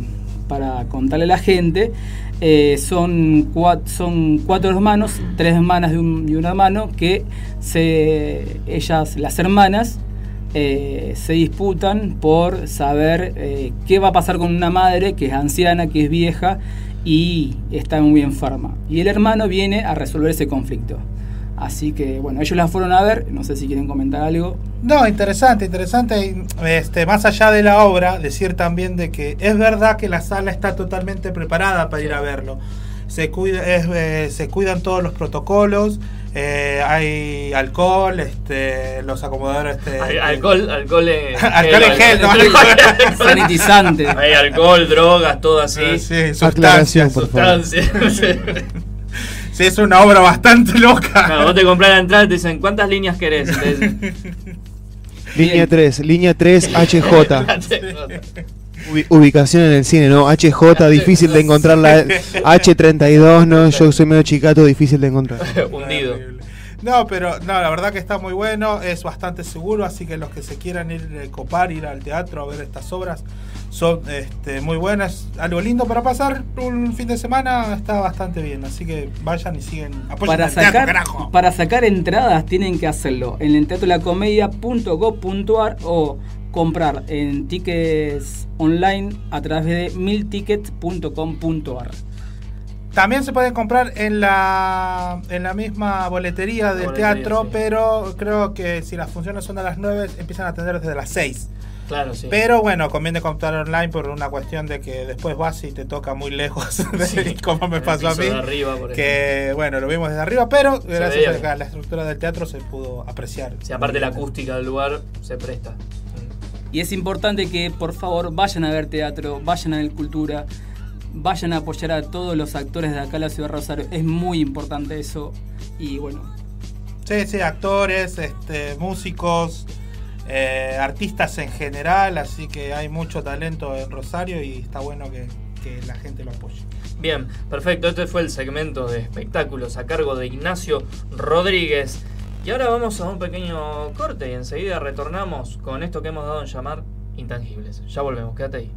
para contarle a la gente eh, son, cua- son cuatro hermanos, tres hermanas y un, y hermano que se, ellas, las hermanas, eh, se disputan por saber eh, qué va a pasar con una madre que es anciana, que es vieja y está muy enferma. Y el hermano viene a resolver ese conflicto. Así que bueno, ellos la fueron a ver, no sé si quieren comentar algo. No, interesante, interesante. Este, más allá de la obra, decir también de que es verdad que la sala está totalmente preparada para ir a verlo. Se, cuida, es, eh, se cuidan todos los protocolos, eh, hay alcohol, este, los acomodadores... Este, Al- alcohol, alcohol en Alcohol en gel, no, alcohol. Sanitizante. Hay alcohol, drogas, todo así. Sí, Aclaración, sustancias. por favor. Sustancias. Sí, es una obra bastante loca. Claro, vos te compras la entrada y te dicen, ¿cuántas líneas querés? Línea 3, línea 3, HJ. Ubi- ubicación en el cine, ¿no? HJ, difícil de encontrar. La H32, ¿no? Yo soy medio chicato, difícil de encontrar. Hundido. No, pero no, la verdad que está muy bueno, es bastante seguro, así que los que se quieran ir a copar, ir al teatro a ver estas obras, son este, muy buenas. Algo lindo para pasar un fin de semana está bastante bien, así que vayan y siguen. Apoyen Para al teatro, sacar, carajo. para sacar entradas tienen que hacerlo en el teatrolacomedia.gov.ar o comprar en tickets online a través de miltickets.com.ar. También se pueden comprar en la, en la misma boletería del Boletería, teatro, sí. pero creo que si las funciones son a las 9, empiezan a atender desde las 6. Claro, sí. Pero bueno, conviene comprar online por una cuestión de que después vas y te toca muy lejos, de Sí. como me pasó a mí. de arriba, por que bueno, lo vimos desde arriba, pero gracias veía a la estructura del teatro se pudo apreciar. Si aparte la acústica del lugar se presta. Y es importante que por favor vayan a ver teatro, vayan a ver cultura, vayan a apoyar a todos los actores de acá en la ciudad de Rosario. Es muy importante eso. Y bueno, Sí, sí, actores, este, músicos, eh, artistas en general, así que hay mucho talento en Rosario y está bueno que, que la gente lo apoye. Bien, perfecto. Este fue el segmento de espectáculos a cargo de Ignacio Rodríguez. Y Y ahora vamos a un pequeño corte y enseguida retornamos con esto que hemos dado en llamar intangibles. Ya volvemos, quédate ahí.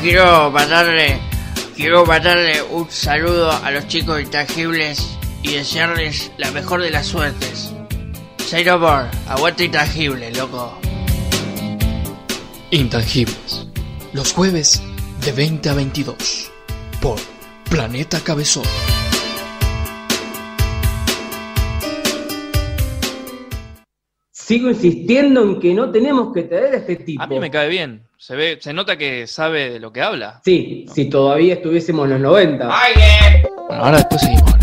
Quiero, mandarle, quiero un saludo a los chicos intangibles y desearles la mejor de las suertes. Say no more, aguante intangible, loco. Intangibles. Los jueves de 20 a 22 por Planeta Cabezón. Sigo insistiendo en que no tenemos que traer a este tipo. A mí me cae bien. Se ve, se nota que sabe de lo que habla. Sí, si todavía estuviésemos en los 90. Bueno, ahora después seguimos.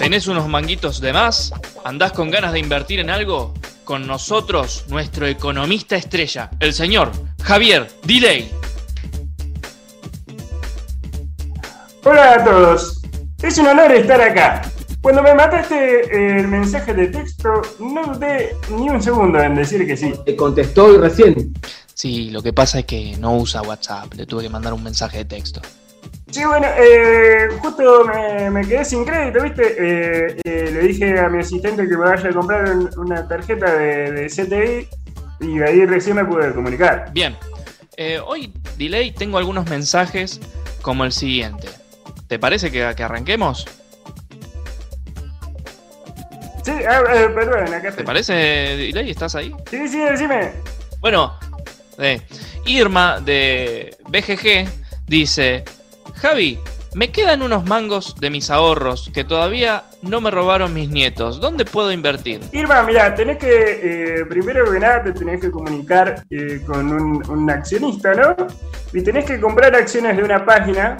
¿Tenés unos manguitos de más? ¿Andás con ganas de invertir en algo? Con nosotros, nuestro economista estrella, el señor Javier Delay. Hola a todos. Es un honor estar acá. Cuando me mataste eh, el mensaje de texto, no dudé ni un segundo en decir que sí. Te contestó hoy recién. Sí, lo que pasa es que no usa WhatsApp. Le tuve que mandar un mensaje de texto. Sí, bueno, eh, justo me, me quedé sin crédito, ¿viste? Eh, eh, le dije a mi asistente que me vaya a comprar un- una tarjeta de, de CTI y ahí recién me pude comunicar. Bien. Eh, hoy, Delay, tengo algunos mensajes como el siguiente. ¿Te parece que, que arranquemos? Sí, ah, eh, perdón, acá ¿Te estoy. parece, Delay? ¿Estás ahí? Sí, sí, decime. Bueno, eh, Irma de BGG dice, Javi, me quedan unos mangos de mis ahorros que todavía no me robaron mis nietos. ¿Dónde puedo invertir? Irma, mira, tenés que, eh, primero que nada, te tenés que comunicar eh, con un, un accionista, ¿no? Y tenés que comprar acciones de una página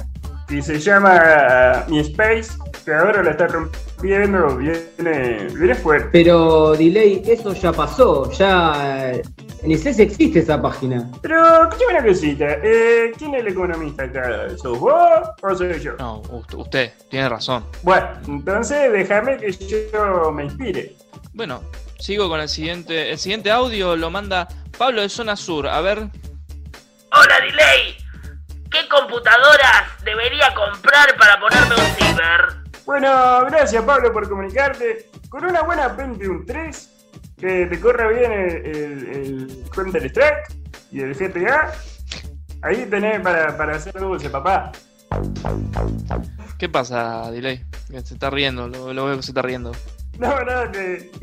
que se llama Mi Space, que ahora la está rompiendo, viene, viene fuerte. Pero, Delay, eso ya pasó. Ya. eh, Ni sé si existe esa página. Pero, escúchame una cosita, eh, ¿quién es el economista acá? ¿Sos vos o soy yo? No, usted, usted tiene razón. Bueno, entonces déjame que yo me inspire. Bueno, sigo con el siguiente. El siguiente audio lo manda Pablo de Zona Sur. A ver. Hola, Delay. ¿Qué computadoras debería comprar para ponerme un ciber? Bueno, gracias Pablo por comunicarte. Con una buena Pentium 3, que te corra bien el, el, el Counter Strike y el GTA, ahí tenés para, para hacer dulce, papá. ¿Qué pasa, Delay? Se está riendo, lo, lo veo que se está riendo. No, no, que.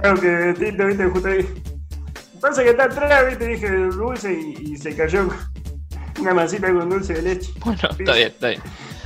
Claro que Tito, viste, justo ahí. Pasa que está atrás, viste, dije dulce y, y se cayó una masita con dulce de leche. Bueno, está bien, está bien.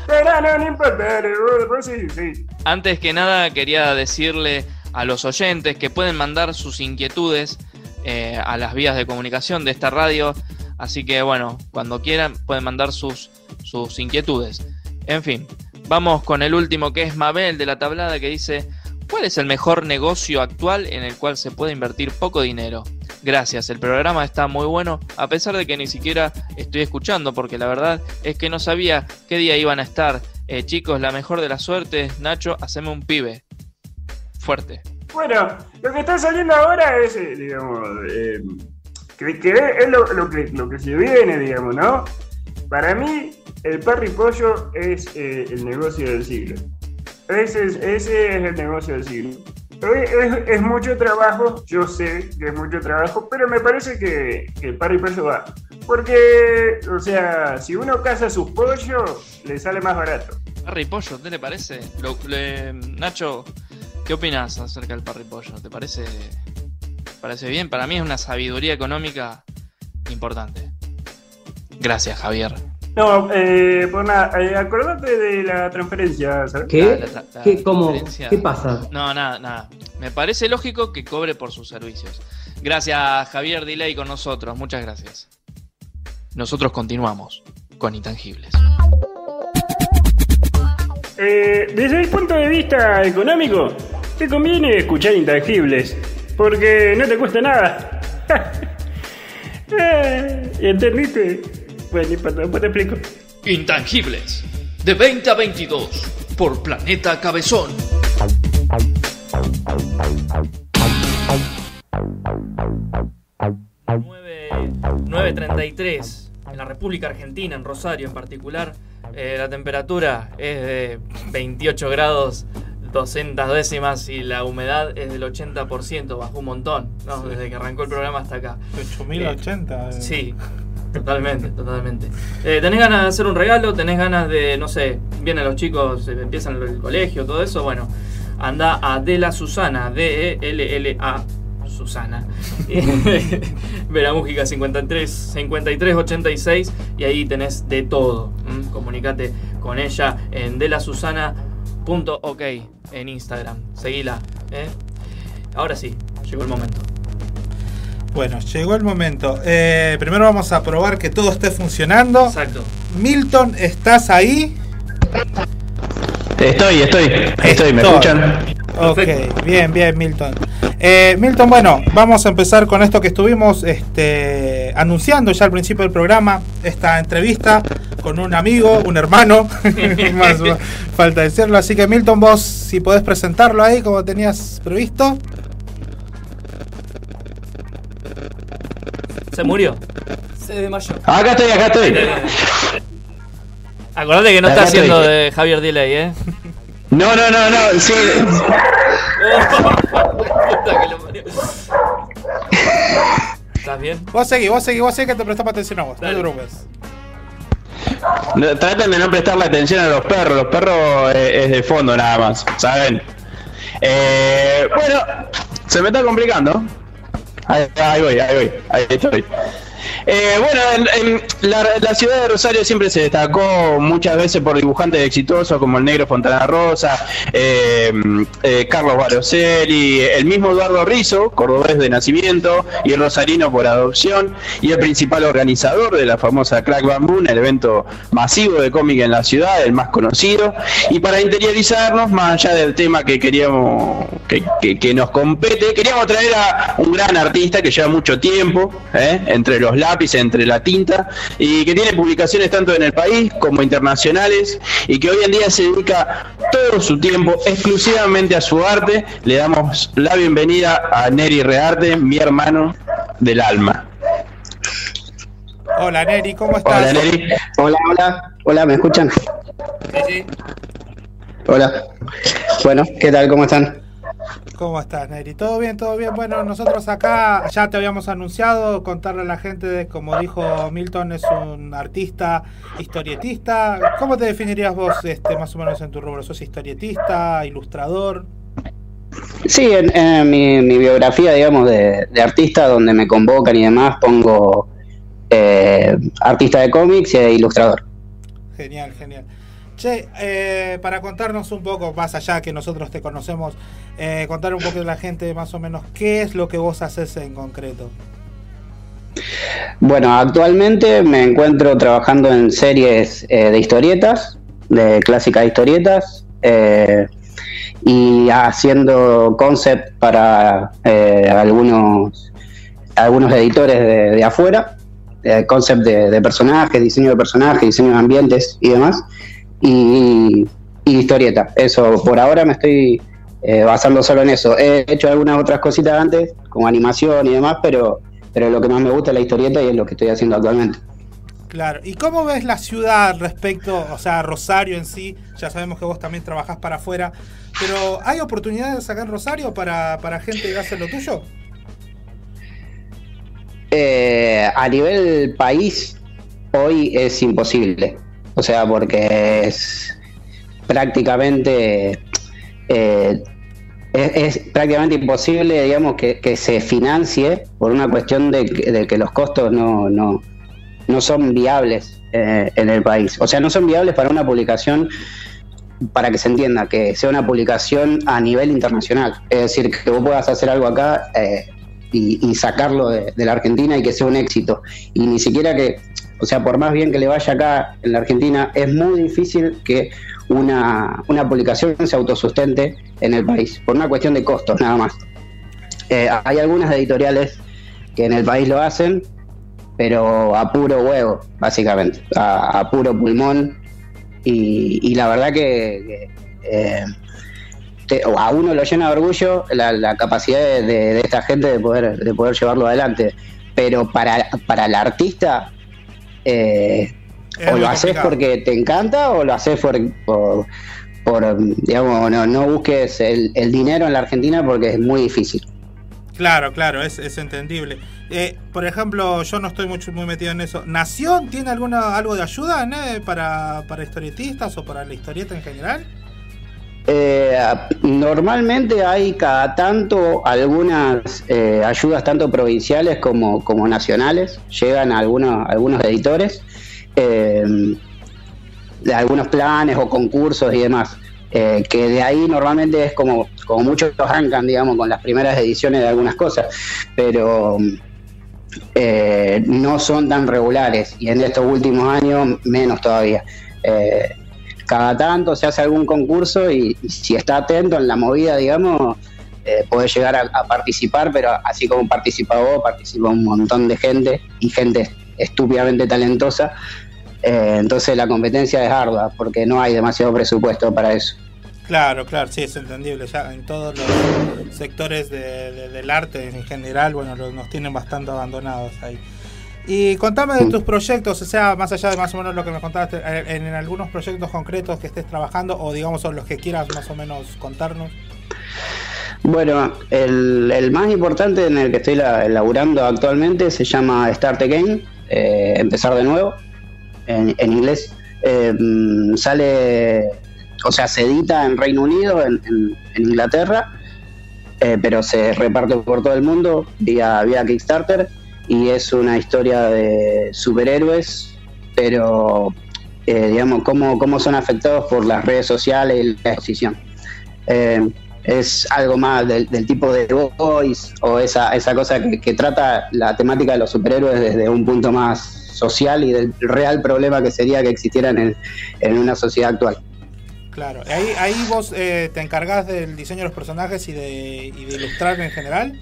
Pero no, no, no importa, dale, vos- vos sí, sí. Antes que nada quería decirle a los oyentes que pueden mandar sus inquietudes eh, a las vías de comunicación de esta radio. Así que bueno, cuando quieran pueden mandar sus, sus inquietudes. En fin, vamos con el último que es Mabel de la tablada que dice, ¿cuál es el mejor negocio actual en el cual se puede invertir poco dinero? Gracias, el programa está muy bueno, a pesar de que ni siquiera estoy escuchando, porque la verdad es que no sabía qué día iban a estar. Eh, chicos, la mejor de las suertes, Nacho, haceme un pibe. Fuerte. Bueno, lo que está saliendo ahora es, eh, digamos, eh, que, es lo, que, lo que se viene, digamos, ¿no? Para mí, el parry pollo es eh, el negocio del siglo. Ese es, ese es el negocio del siglo. Es, mucho trabajo, yo sé que es mucho trabajo, pero me parece que, que parry pollo va. Porque, o sea, si uno caza sus pollos, le sale más barato. Parry pollo, ¿te le parece? Nacho, ¿qué opinas acerca del parry pollo? ¿Te parece, parece bien? Para mí es una sabiduría económica importante. Gracias, Javier. No, eh, por nada, eh, acordate de la transferencia, ¿sabes? ¿Qué? La- la- la ¿Qué? ¿Qué pasa? No, nada, nada. Me parece lógico que cobre por sus servicios. Gracias, Javier Delay, con nosotros. Muchas gracias. Nosotros continuamos con Intangibles. Eh, desde el punto de vista económico, te conviene escuchar intangibles, porque no te cuesta nada. Eh, ¿Entendiste? Bueno, ni importa, después te explico. Intangibles. De 20 a 22 por Planeta Cabezón. 9.33 en la República Argentina, en Rosario en particular. eh, la temperatura es de 28 grados 200 décimas y la humedad es del 80%, bajó un montón, ¿no? Sí. desde que arrancó el programa hasta acá. 8080. eh. Sí. Totalmente, totalmente. Eh, ¿Tenés ganas de hacer un regalo? ¿Tenés ganas de, no sé, vienen los chicos, empiezan el colegio, todo eso? Bueno, anda a Dela Susana, D-E-L-L-A Susana. Veramújica 53, 53 86 y ahí tenés de todo. ¿m? Comunicate con ella en delasusana.ok en Instagram. Seguila. ¿eh? Ahora sí, llegó el momento. Bueno, llegó el momento. Eh, primero vamos a probar que todo esté funcionando. Exacto. Milton, ¿estás ahí? Estoy, estoy, estoy, ¿me escuchan? Ok, bien, bien, Milton. Eh, Milton, bueno, vamos a empezar con esto que estuvimos este, anunciando ya al principio del programa, esta entrevista con un amigo, un hermano, más falta decirlo. Así que Milton, vos si podés presentarlo ahí como tenías previsto. Se murió. Se desmayó. Acá estoy, acá estoy. Acordate que no Acá está haciendo de Javier Delay, ¿eh? No, no, no, no, sí. Puta que lo parió. ¿Estás bien? Vos seguí, vos seguí, vos seguí que te prestamos atención a vos, no te preocupes. No, Traten de no prestarle atención a los perros, los perros eh, es de fondo nada más, ¿saben? Eh, bueno, se me está complicando. Ahí, ahí voy, ahí voy, ahí estoy. Eh, bueno, en, la, ciudad de Rosario siempre se destacó muchas veces por dibujantes exitosos como el negro Fontana Rosa, eh, eh, Carlos Baroselli, el mismo Eduardo Rizzo, cordobés de nacimiento y el rosarino por adopción, y el principal organizador de la famosa Crack Bamboo, el evento masivo de cómic en la ciudad, el más conocido. Y para interiorizarnos, más allá del tema que queríamos que, nos compete, queríamos traer a un gran artista que lleva mucho tiempo ¿eh? entre los lápices, entre la tinta, y que tiene publicaciones tanto en el país como internacionales, y que hoy en día se dedica todo su tiempo exclusivamente a su arte. Le damos la bienvenida a Neri Rearte, mi hermano del alma. Hola Neri, ¿cómo estás? Hola Neri. Hola, hola, hola, ¿me escuchan? Hola. Bueno, ¿qué tal? ¿Cómo están? ¿Cómo estás, Neri? ¿Todo bien, todo bien? Bueno, nosotros acá ya te habíamos anunciado, contarle a la gente, de, como dijo Milton, es un artista, historietista. ¿Cómo te definirías vos este, más o menos en tu rubro? ¿Sos historietista, ilustrador? Sí, en, en mi, mi biografía, digamos, de, de artista, donde me convocan y demás, pongo eh, artista de cómics e ilustrador. Genial, genial. Che, eh, para contarnos un poco, más allá que nosotros te conocemos, eh, contar un poco a la gente más o menos qué es lo que vos haces en concreto. Bueno, actualmente me encuentro trabajando en series eh, de historietas, de clásicas historietas, eh, y haciendo concept para eh, algunos, algunos editores de, de afuera, eh, concept de, de personajes, diseño de personajes, diseño de ambientes y demás, y, y historieta. Eso, por ahora me estoy eh, basando solo en eso. He hecho algunas otras cositas antes, como animación y demás, pero, pero lo que más me gusta es la historieta y es lo que estoy haciendo actualmente. Claro. ¿Y cómo ves la ciudad respecto, o sea, Rosario en sí? Ya sabemos que vos también trabajás para afuera, pero ¿hay oportunidades acá en Rosario para, para gente que hace lo tuyo? Eh, a nivel país, hoy es imposible. O sea, porque es prácticamente. eh, es, prácticamente imposible, digamos, que, se financie por una cuestión de, de que los costos no, no, no son viables eh, en el país. O sea, no son viables para una publicación, para que se entienda, que sea una publicación a nivel internacional. Es decir, que vos puedas hacer algo acá eh, y, sacarlo de la Argentina y que sea un éxito. Y ni siquiera que, o sea, por más bien que le vaya acá en la Argentina, es muy difícil que una, una publicación se autosustente en el país, por una cuestión de costos nada más. Eh, hay algunas editoriales que en el país lo hacen, pero a puro huevo, básicamente, a, puro pulmón. Y, y la verdad que, eh, te- a uno lo llena de orgullo la, la capacidad de, de- de esta gente de poder, de poder llevarlo adelante. Pero para, para el artista, eh, o lo haces porque te encanta o lo haces por, por, por, digamos, no, no busques el, el dinero en la Argentina porque es muy difícil. Claro, claro, es, es entendible. Eh, por ejemplo, yo no estoy mucho, muy metido en eso. ¿Nación tiene alguna algo de ayuda ¿no? para, para historietistas o para la historieta en general? Eh, normalmente hay cada tanto algunas eh, ayudas tanto provinciales como, como nacionales, llegan algunos, algunos editores eh, de algunos planes o concursos y demás, eh, que de ahí normalmente es como, como muchos arrancan, digamos, con las primeras ediciones de algunas cosas, pero no son tan regulares y en estos últimos años menos todavía. Cada tanto se hace algún concurso y, si está atento en la movida, digamos, eh, puede llegar a, participar, pero así como participa vos, participa un montón de gente y gente estúpidamente talentosa. Eh, entonces la competencia es ardua porque no hay demasiado presupuesto para eso. Claro, claro, sí, es entendible. Ya en todos los sectores de- del arte en general, bueno, los- nos tienen bastante abandonados ahí. Y contame de tus proyectos, o sea, más allá de más o menos lo que me contaste, eh, en, en algunos proyectos concretos que estés trabajando o digamos son los que quieras más o menos contarnos. Bueno, el, el más importante en el que estoy la- laburando actualmente se llama Start Again, eh, empezar de nuevo, en, en inglés. Eh, mm, sale, o sea, se edita en Reino Unido, en Inglaterra, eh, pero se reparte por todo el mundo vía, vía Kickstarter y es una historia de superhéroes, pero eh, digamos, cómo, cómo son afectados por las redes sociales y la decisión. Eh, es algo más del, tipo de Boys o esa, esa cosa que, trata la temática de los superhéroes desde un punto más social y del real problema que sería que existieran en, en una sociedad actual. Claro, ahí, ahí vos eh, te encargás del diseño de los personajes y de ilustrar en general.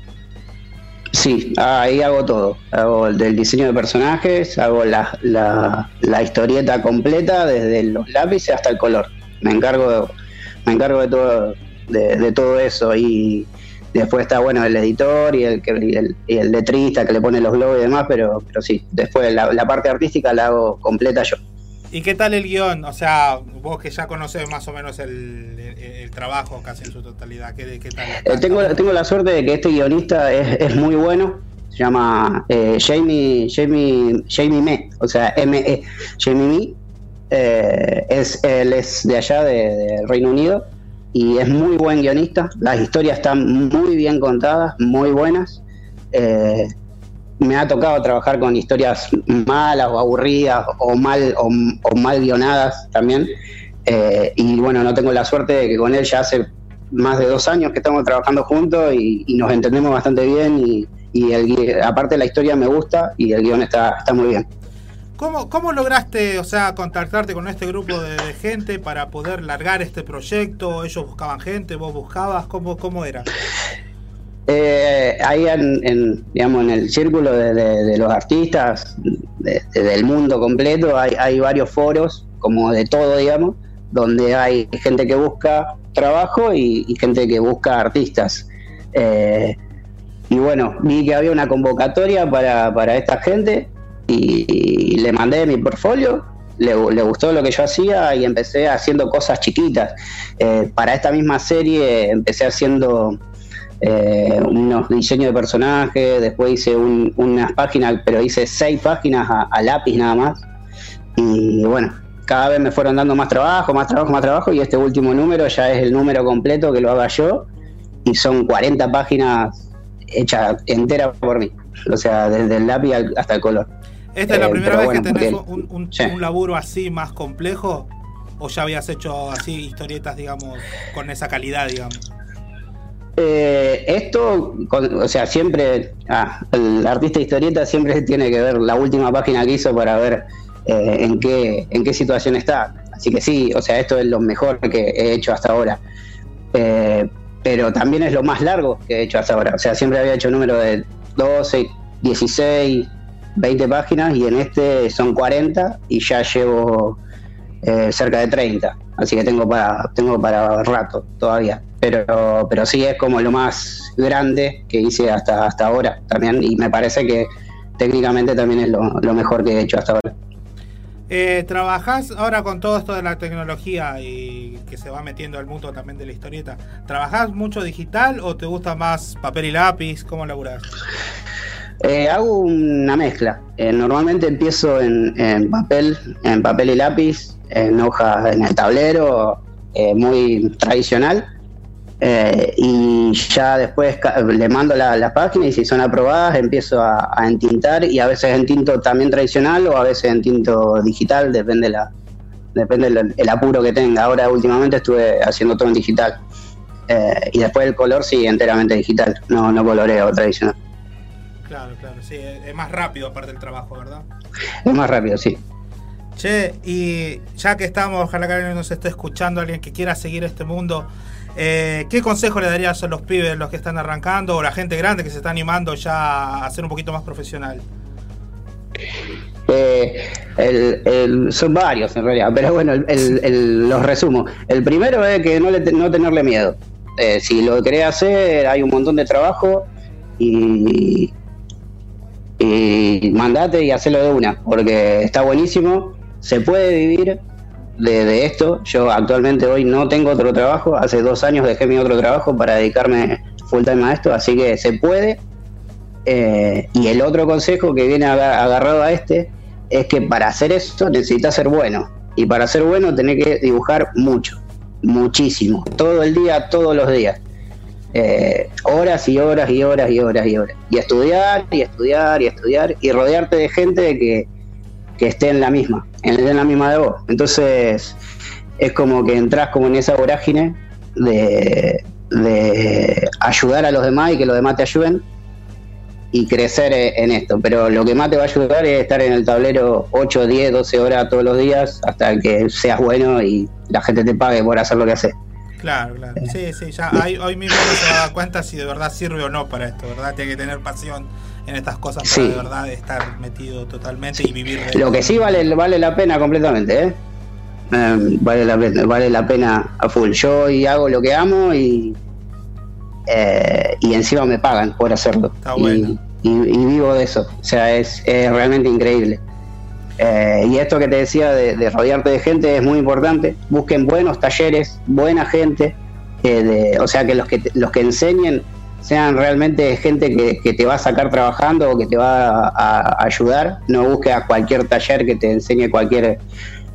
Sí, ahí hago todo. Hago el del diseño de personajes, hago la, la, la historieta completa, desde los lápices hasta el color. Me encargo, me encargo de todo, de, de todo eso. Y después está bueno el editor y el, y el, y el letrista que le pone los globos y demás, pero, pero sí, después la, la parte artística la hago completa yo. ¿Y qué tal el guion? O sea, vos que ya conoces más o menos el, el- el trabajo casi en su totalidad, ¿qué, qué tal? Eh, tengo, tengo la suerte de que este guionista es, es muy bueno. Se llama eh, Jamie, Jamie, Jamie Me, o sea, M-E. Jamie Me. eh, es, él es de allá, de, de Reino Unido, y es muy buen guionista. Las historias están muy bien contadas, muy buenas. Eh, me ha tocado trabajar con historias malas o aburridas o mal, o, mal guionadas también. Eh, y bueno, no tengo la suerte de que con él ya hace más de dos años que estamos trabajando juntos y, nos entendemos bastante bien y, y el, aparte la historia me gusta y el guion está, está muy bien. ¿Cómo, ¿Cómo lograste, o sea, contactarte con este grupo de, de gente para poder largar este proyecto? ¿Ellos buscaban gente? ¿Vos buscabas? ¿Cómo, cómo era? Eh, ahí en, digamos, en el círculo de, los artistas de- de- del mundo completo hay, varios foros, como de todo, digamos, donde hay gente que busca trabajo y, gente que busca artistas. Eh, y bueno, vi que había una convocatoria para, para esta gente y, le mandé mi portfolio, le, le gustó lo que yo hacía y empecé haciendo cosas chiquitas. Eh, para esta misma serie empecé haciendo eh, unos diseños de personajes, después hice un- unas páginas, pero hice seis páginas a, a lápiz nada más. Y bueno, cada vez me fueron dando más trabajo, más trabajo, más trabajo, y este último número ya es el número completo que lo haga yo, y son 40 páginas hechas enteras por mí, o sea, desde el lápiz al- hasta el color. ¿Esta es la Eh, primera vez bueno, que tenés porque- un, un- sí. un laburo así más complejo? ¿O ya habías hecho así historietas, digamos, con esa calidad, digamos? Eh, esto, o sea, siempre, ah, el artista historieta siempre tiene que ver la última página que hizo para ver eh, en qué en qué situación está. Así que sí, o sea, esto es lo mejor que he hecho hasta ahora. Eh, pero también es lo más largo que he hecho hasta ahora. O sea, siempre había hecho número de 12, 16, 20 páginas y en este son 40 y ya llevo eh, cerca de 30. Así que tengo para, tengo para rato todavía. Pero, pero sí es como lo más grande que hice hasta, hasta ahora también. Y me parece que técnicamente también es lo, lo mejor que he hecho hasta ahora. Eh, ¿Trabajás ahora con todo esto de la tecnología y que se va metiendo al mundo también de la historieta? ¿Trabajás mucho digital o te gusta más papel y lápiz? ¿Cómo laburás? Eh, hago una mezcla. Eh, normalmente empiezo en, en papel, en papel y lápiz, en hojas en el tablero, eh, muy tradicional. Eh, y ya después le mando la- las páginas y si son aprobadas empiezo a, a entintar y a veces en tinto también tradicional o a veces en tinto digital, depende la depende el, el apuro que tenga. Ahora últimamente estuve haciendo todo en digital. Eh, y después el color sí, enteramente digital, no, no coloreo tradicional. Claro, claro, sí, es es más rápido aparte del trabajo, ¿verdad? Es más rápido, sí. Che, y ya que estamos, ojalá que nos esté escuchando, alguien que quiera seguir este mundo, eh, ¿qué consejo le darías a los pibes, los que están arrancando, o la gente grande que se está animando ya a ser un poquito más profesional? Eh, son varios en realidad, pero bueno, el- los resumo. El primero es que no, le no tenerle miedo. Eh, si lo querés hacer, hay un montón de trabajo y, y mandate y hacelo de una, porque está buenísimo. Se puede vivir de, de esto. Yo actualmente hoy no tengo otro trabajo. Hace dos años dejé mi otro trabajo para dedicarme full time a esto, así que se puede. Eh, y el otro consejo que viene aga- agarrado a este es que para hacer esto necesitas ser bueno. Y para ser bueno tenés que dibujar mucho, muchísimo, todo el día, todos los días. Eh, horas y horas y horas y horas y horas. Y estudiar y estudiar y estudiar y rodearte de gente que, que esté en la misma, en, la misma de vos. Entonces es como que entras como en esa vorágine de, de ayudar a los demás y que los demás te ayuden y crecer eh, en esto. Pero lo que más te va a ayudar es estar en el tablero 8, 10, 12 horas todos los días hasta que seas bueno y la gente te pague por hacer lo que haces. Claro, claro. Sí, sí, ya hay- hoy mismo se da cuenta si de verdad sirve o no para esto, ¿verdad? Tiene que tener pasión en estas cosas para Sí. de verdad estar metido totalmente y vivir de Lo que sí vale, vale la pena completamente, ¿eh? Eh, vale, la, pena- vale la pena a full. Yo hoy hago lo que amo y, eh, y encima me pagan por hacerlo. y, y- y vivo de eso. O sea, es, es realmente increíble. Eh, y esto que te decía de, de rodearte de gente es muy importante. Busquen buenos talleres, buena gente. eh, de- o sea, que los que, los que enseñen sean realmente gente que, que te va a sacar trabajando o que te va a, a ayudar. No busques a cualquier taller que te enseñe cualquier,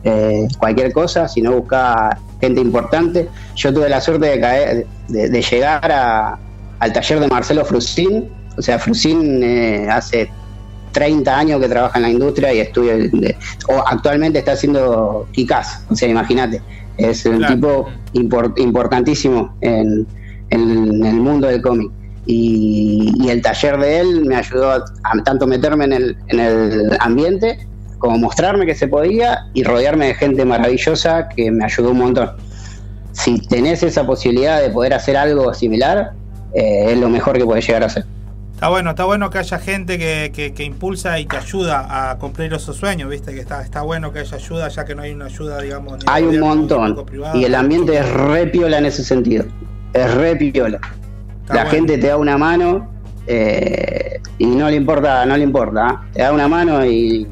eh, cualquier cosa, sino busca gente importante. Yo tuve la suerte de, caer, de, de llegar a- al taller de Marcelo Frusín. O sea, Frusín eh, hace 30 años que trabaja en la industria y estudia, o actualmente está haciendo Kikaz, o sea, imagínate, es un Claro. tipo impor- importantísimo en, en el mundo del cómic. Y, y el taller de él me ayudó a, a tanto meterme en el, en el ambiente como mostrarme que se podía y rodearme de gente maravillosa que me ayudó un montón. Si tenés esa posibilidad de poder hacer algo similar, eh, es lo mejor que podés llegar a hacer. Está bueno, está bueno que haya gente que, que, que impulsa y que ayuda a cumplir esos sueños, ¿viste? Que está, está bueno que haya ayuda, ya que no hay una ayuda, digamos, ni Hay un montón. Y el ambiente es re piola en ese sentido. Es re piola. La bueno. gente te da una mano eh, y no le importa, no le importa. ¿ah? Te da una mano y,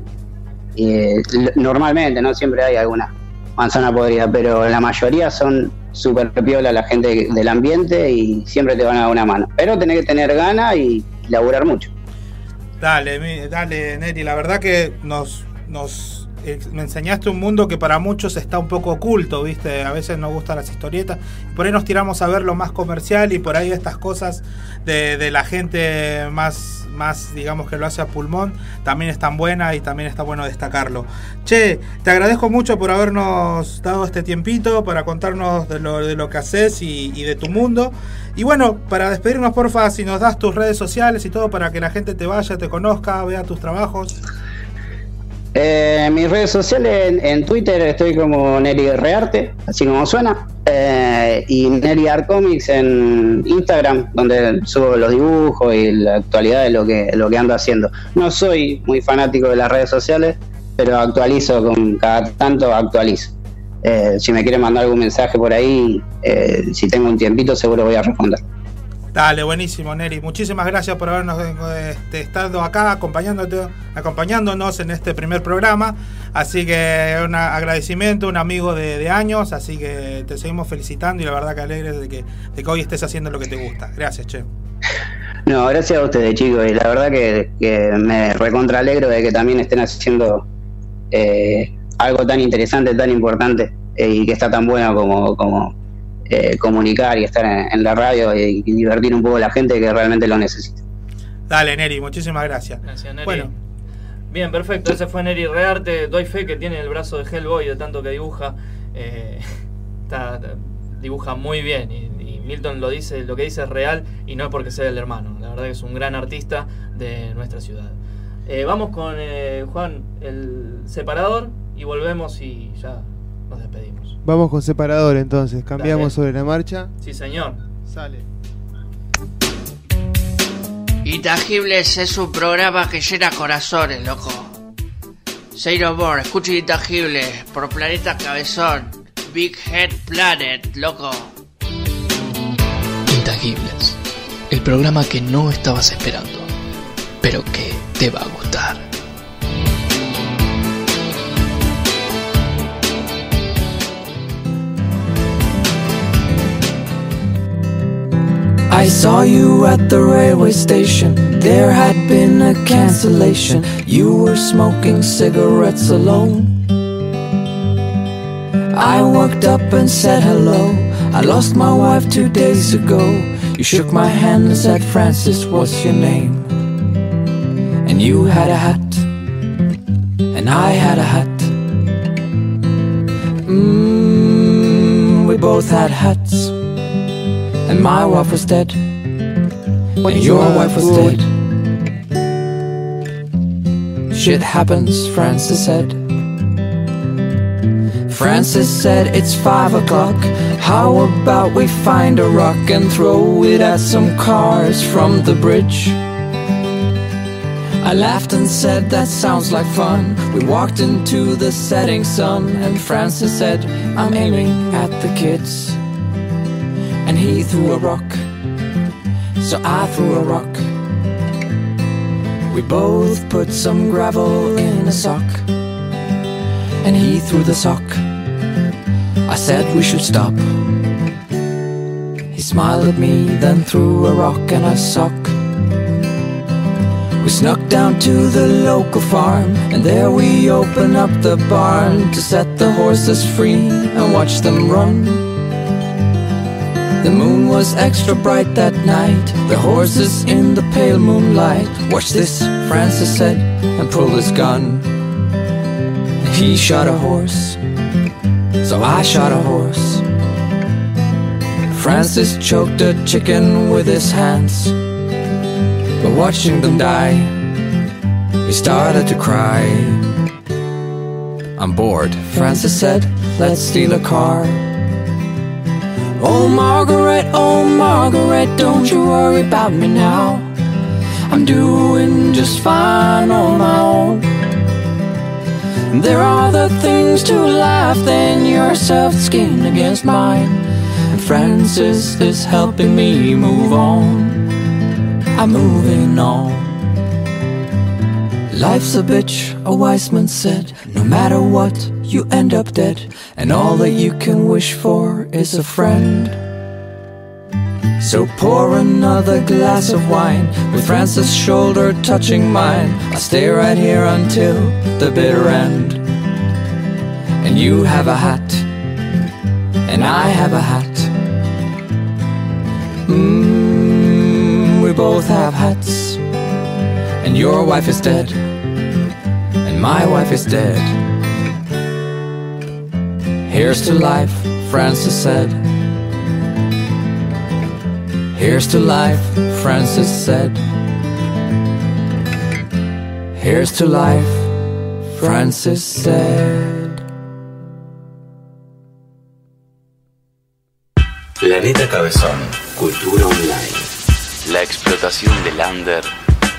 y, eh, normalmente, no siempre hay alguna manzana podrida, pero la mayoría son súper piola la gente del ambiente y siempre te van a dar una mano. Pero tenés que tener ganas y laburar mucho. Dale, dale, Neri, la verdad que nos, nos eh, me enseñaste un mundo que para muchos está un poco oculto, ¿viste? A veces nos gustan las historietas, por ahí nos tiramos a ver lo más comercial y por ahí estas cosas de, de la gente más, más, digamos que lo hace a pulmón, también están buenas y también está bueno destacarlo. Che, te agradezco mucho por habernos dado este tiempito para contarnos de lo, de lo que haces y, y de tu mundo. Y bueno, para despedirnos, porfa, si nos das tus redes sociales y todo para que la gente te vaya, te conozca, vea tus trabajos. Eh, mis redes sociales, en, en Twitter estoy como Neri Rearte, así como suena. Eh, y Neri Art Comics en Instagram, donde subo los dibujos y la actualidad de lo que, lo que ando haciendo. No soy muy fanático de las redes sociales, pero actualizo con cada tanto actualizo. Eh, si me quieren mandar algún mensaje por ahí, eh, si tengo un tiempito, seguro voy a responder. Dale, buenísimo, Neri. Muchísimas gracias por habernos eh, este, estado acá acompañándote, acompañándonos en este primer programa. Así que un agradecimiento, un amigo de, años. Así que te seguimos felicitando y la verdad que alegres de que, de que hoy estés haciendo lo que te gusta. Gracias, che. No, gracias a ustedes, chicos. Y la verdad que, que me recontra alegro de que también estén haciendo eh, algo tan interesante, tan importante eh, y que está tan bueno como, como eh, comunicar y estar en, en la radio y, y divertir un poco a la gente que realmente lo necesita. Dale, Neri, muchísimas gracias. Gracias, Neri. Bueno, Bien, perfecto. Ese fue Neri Rearte. Doy fe que tiene el brazo de Hellboy de tanto que dibuja. Eh, está- dibuja muy bien. Y, y Milton lo dice, lo que dice es real y no es porque sea el hermano. La verdad que es un gran artista de nuestra ciudad. Eh, vamos con eh, Juan, el separador, y volvemos y ya. Vamos con separador entonces. Cambiamos Dale. sobre la marcha. Sí, señor. Sale. Intangibles es un programa que llena corazones, loco. Zero More, escucha Intangibles por Planeta Cabezón. Big Head Planet, loco. Intangibles. El programa que no estabas esperando, pero que te va a gustar. I saw you at the railway station. There had been a cancellation. You were smoking cigarettes alone. I walked up and said hello. I lost my wife two days ago. You shook my hand and said, Francis, what's your name? And you had a hat, and I had a hat. Mmm, we both had hats. And my wife was dead. And your wife was dead. Shit happens, Francis said. Francis said it's five o'clock. How about we find a rock and throw it at some cars from the bridge? I laughed and said that sounds like fun. We walked into the setting sun, and Francis said, I'm aiming at the kids. Threw a rock, so I threw a rock. We both put some gravel in a sock, and he threw the sock. I said we should stop. He smiled at me, then threw a rock and a sock. We snuck down to the local farm, and there we opened up the barn to set the horses free and watch them run. The moon was extra bright that night, the horses in the pale moonlight. Watch this, Francis said, and pulled his gun. He shot a horse, so I shot a horse. Francis choked a chicken with his hands. But watching them die, he started to cry. I'm bored, Francis said, let's steal a car. Oh, Margaret, oh, Margaret, don't you worry about me now. I'm doing just fine on my own. There are other things to life than your soft skin against mine. And Francis is helping me move on. I'm moving on. Life's a bitch, a wise man said. No matter what, you end up dead. And all that you can wish for is a friend. So pour another glass of wine with Francis' shoulder touching mine. I'll stay right here until the bitter end. And you have a hat, and I have a hat. Mmm, we both have hats. And your wife is dead, and my wife is dead. Here's to life, Francis said. Here's to life, Francis said. Here's to life, Francis said. Planeta Cabezón. Cultura online. La explotación del under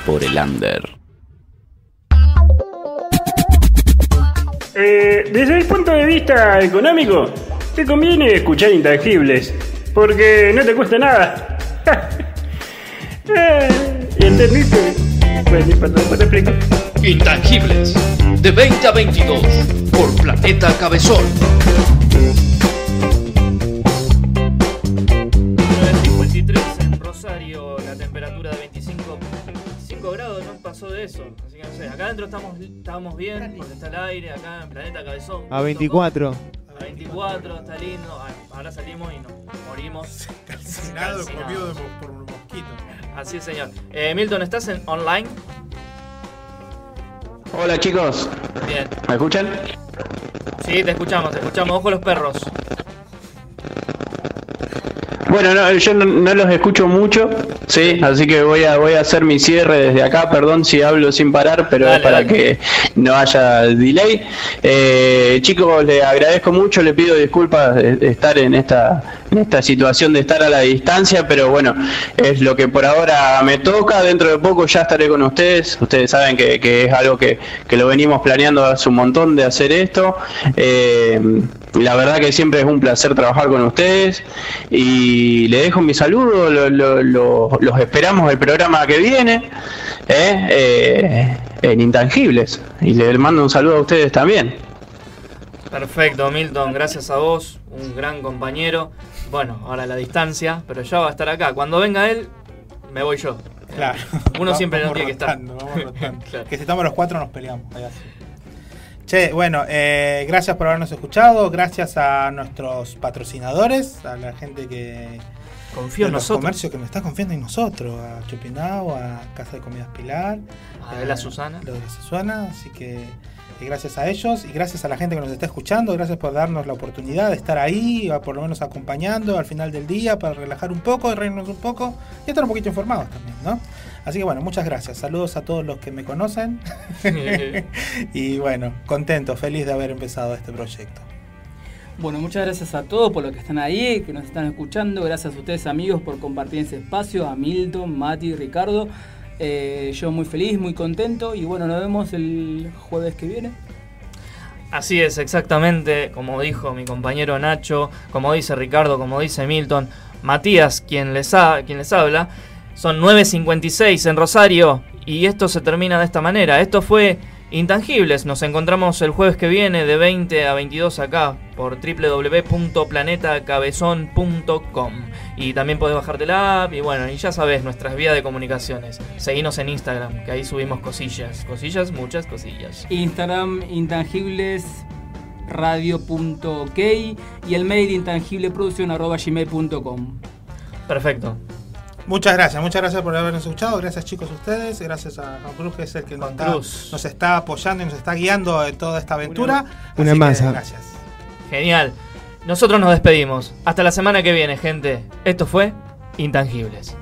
por el under. Eh, desde el punto de vista económico, te conviene escuchar intangibles, porque no te cuesta nada. Y el ternito. Bueno, perdón por la explicación. Intangibles. De 20 a 22. Por Planeta Cabezón. 53 en Rosario, la temperatura de 25, 25 grados, no pasó de eso. Así que no sé, acá adentro estamos, estamos bien, porque está el aire, acá en Planeta Cabezón. A 24. A 24, está lindo. Ay, ahora salimos y nos morimos. Calcinado, Calcinado. comido de mo- por un mosquito. Así es, señor. Eh, Milton, ¿estás en online? Hola chicos, Bien. ¿me escuchan? Sí, te escuchamos, te escuchamos. Ojo los perros. Bueno, no, yo no, no los escucho mucho, sí, así que voy a voy a hacer mi cierre desde acá, perdón si hablo sin parar, pero Dale, es para dale. que no haya delay. Eh, chicos, les agradezco mucho, le pido disculpas de, estar en esta esta situación de estar a la distancia, pero bueno, es lo que por ahora me toca, dentro de poco ya estaré con ustedes, ustedes saben que, es algo que, que lo venimos planeando hace un montón de hacer esto. Eh, la verdad que siempre es un placer trabajar con ustedes y le dejo mi saludo, lo- lo- lo- los esperamos el programa que viene ¿eh? Eh, en Intangibles y le mando un saludo a ustedes también. Perfecto, Milton, gracias a vos, un gran compañero. Bueno, ahora la distancia, pero ya va a estar acá. Cuando venga él, me voy yo. Claro. Uno Va- siempre no tiene que estar. vamos. Claro. Que si estamos los cuatro nos peleamos. Che, bueno, eh, gracias por habernos escuchado, gracias a nuestros patrocinadores, a la gente que Confío en nosotros. comercios que me está confiando en nosotros, a Chupinao, a Casa de Comidas Pilar, A la Susana. lo de la Susana, así que gracias a ellos y gracias a la gente que nos está escuchando, gracias por darnos la oportunidad de estar ahí, por lo menos acompañando al final del día para relajar un poco, reírnos un poco y estar un poquito informados también, ¿no? Así que bueno, muchas gracias, saludos a todos los que me conocen y bueno, contento, feliz de haber empezado este proyecto. Bueno, muchas gracias a todos por los que están ahí, que nos están escuchando. Gracias a ustedes amigos por compartir ese espacio, a Milton, Mati, Ricardo. Eh, yo muy feliz, muy contento y bueno, nos vemos el jueves que viene. Así es, exactamente, como dijo mi compañero Nacho, como dice Ricardo, como dice Milton, Matías, quien les, ha- quien les habla, son 9.56 en Rosario y esto se termina de esta manera. Esto fue Intangibles, nos encontramos el jueves que viene de 20 a 22 acá por www.planetacabezón.com y también podés bajarte la app y bueno, y ya sabes nuestras vías de comunicaciones. Seguinos en Instagram, que ahí subimos cosillas, cosillas, muchas cosillas. Instagram intangibles radio.ok y el mail intangibleproducción.gmail.com Perfecto. Muchas gracias, muchas gracias por habernos escuchado. Gracias chicos a ustedes, gracias a Juan Cruz que es el que nos está, Cruz. nos está apoyando y nos está guiando en toda esta aventura. Una que masa. gracias. Genial. Nosotros nos despedimos. Hasta la semana que viene, gente. Esto fue Intangibles.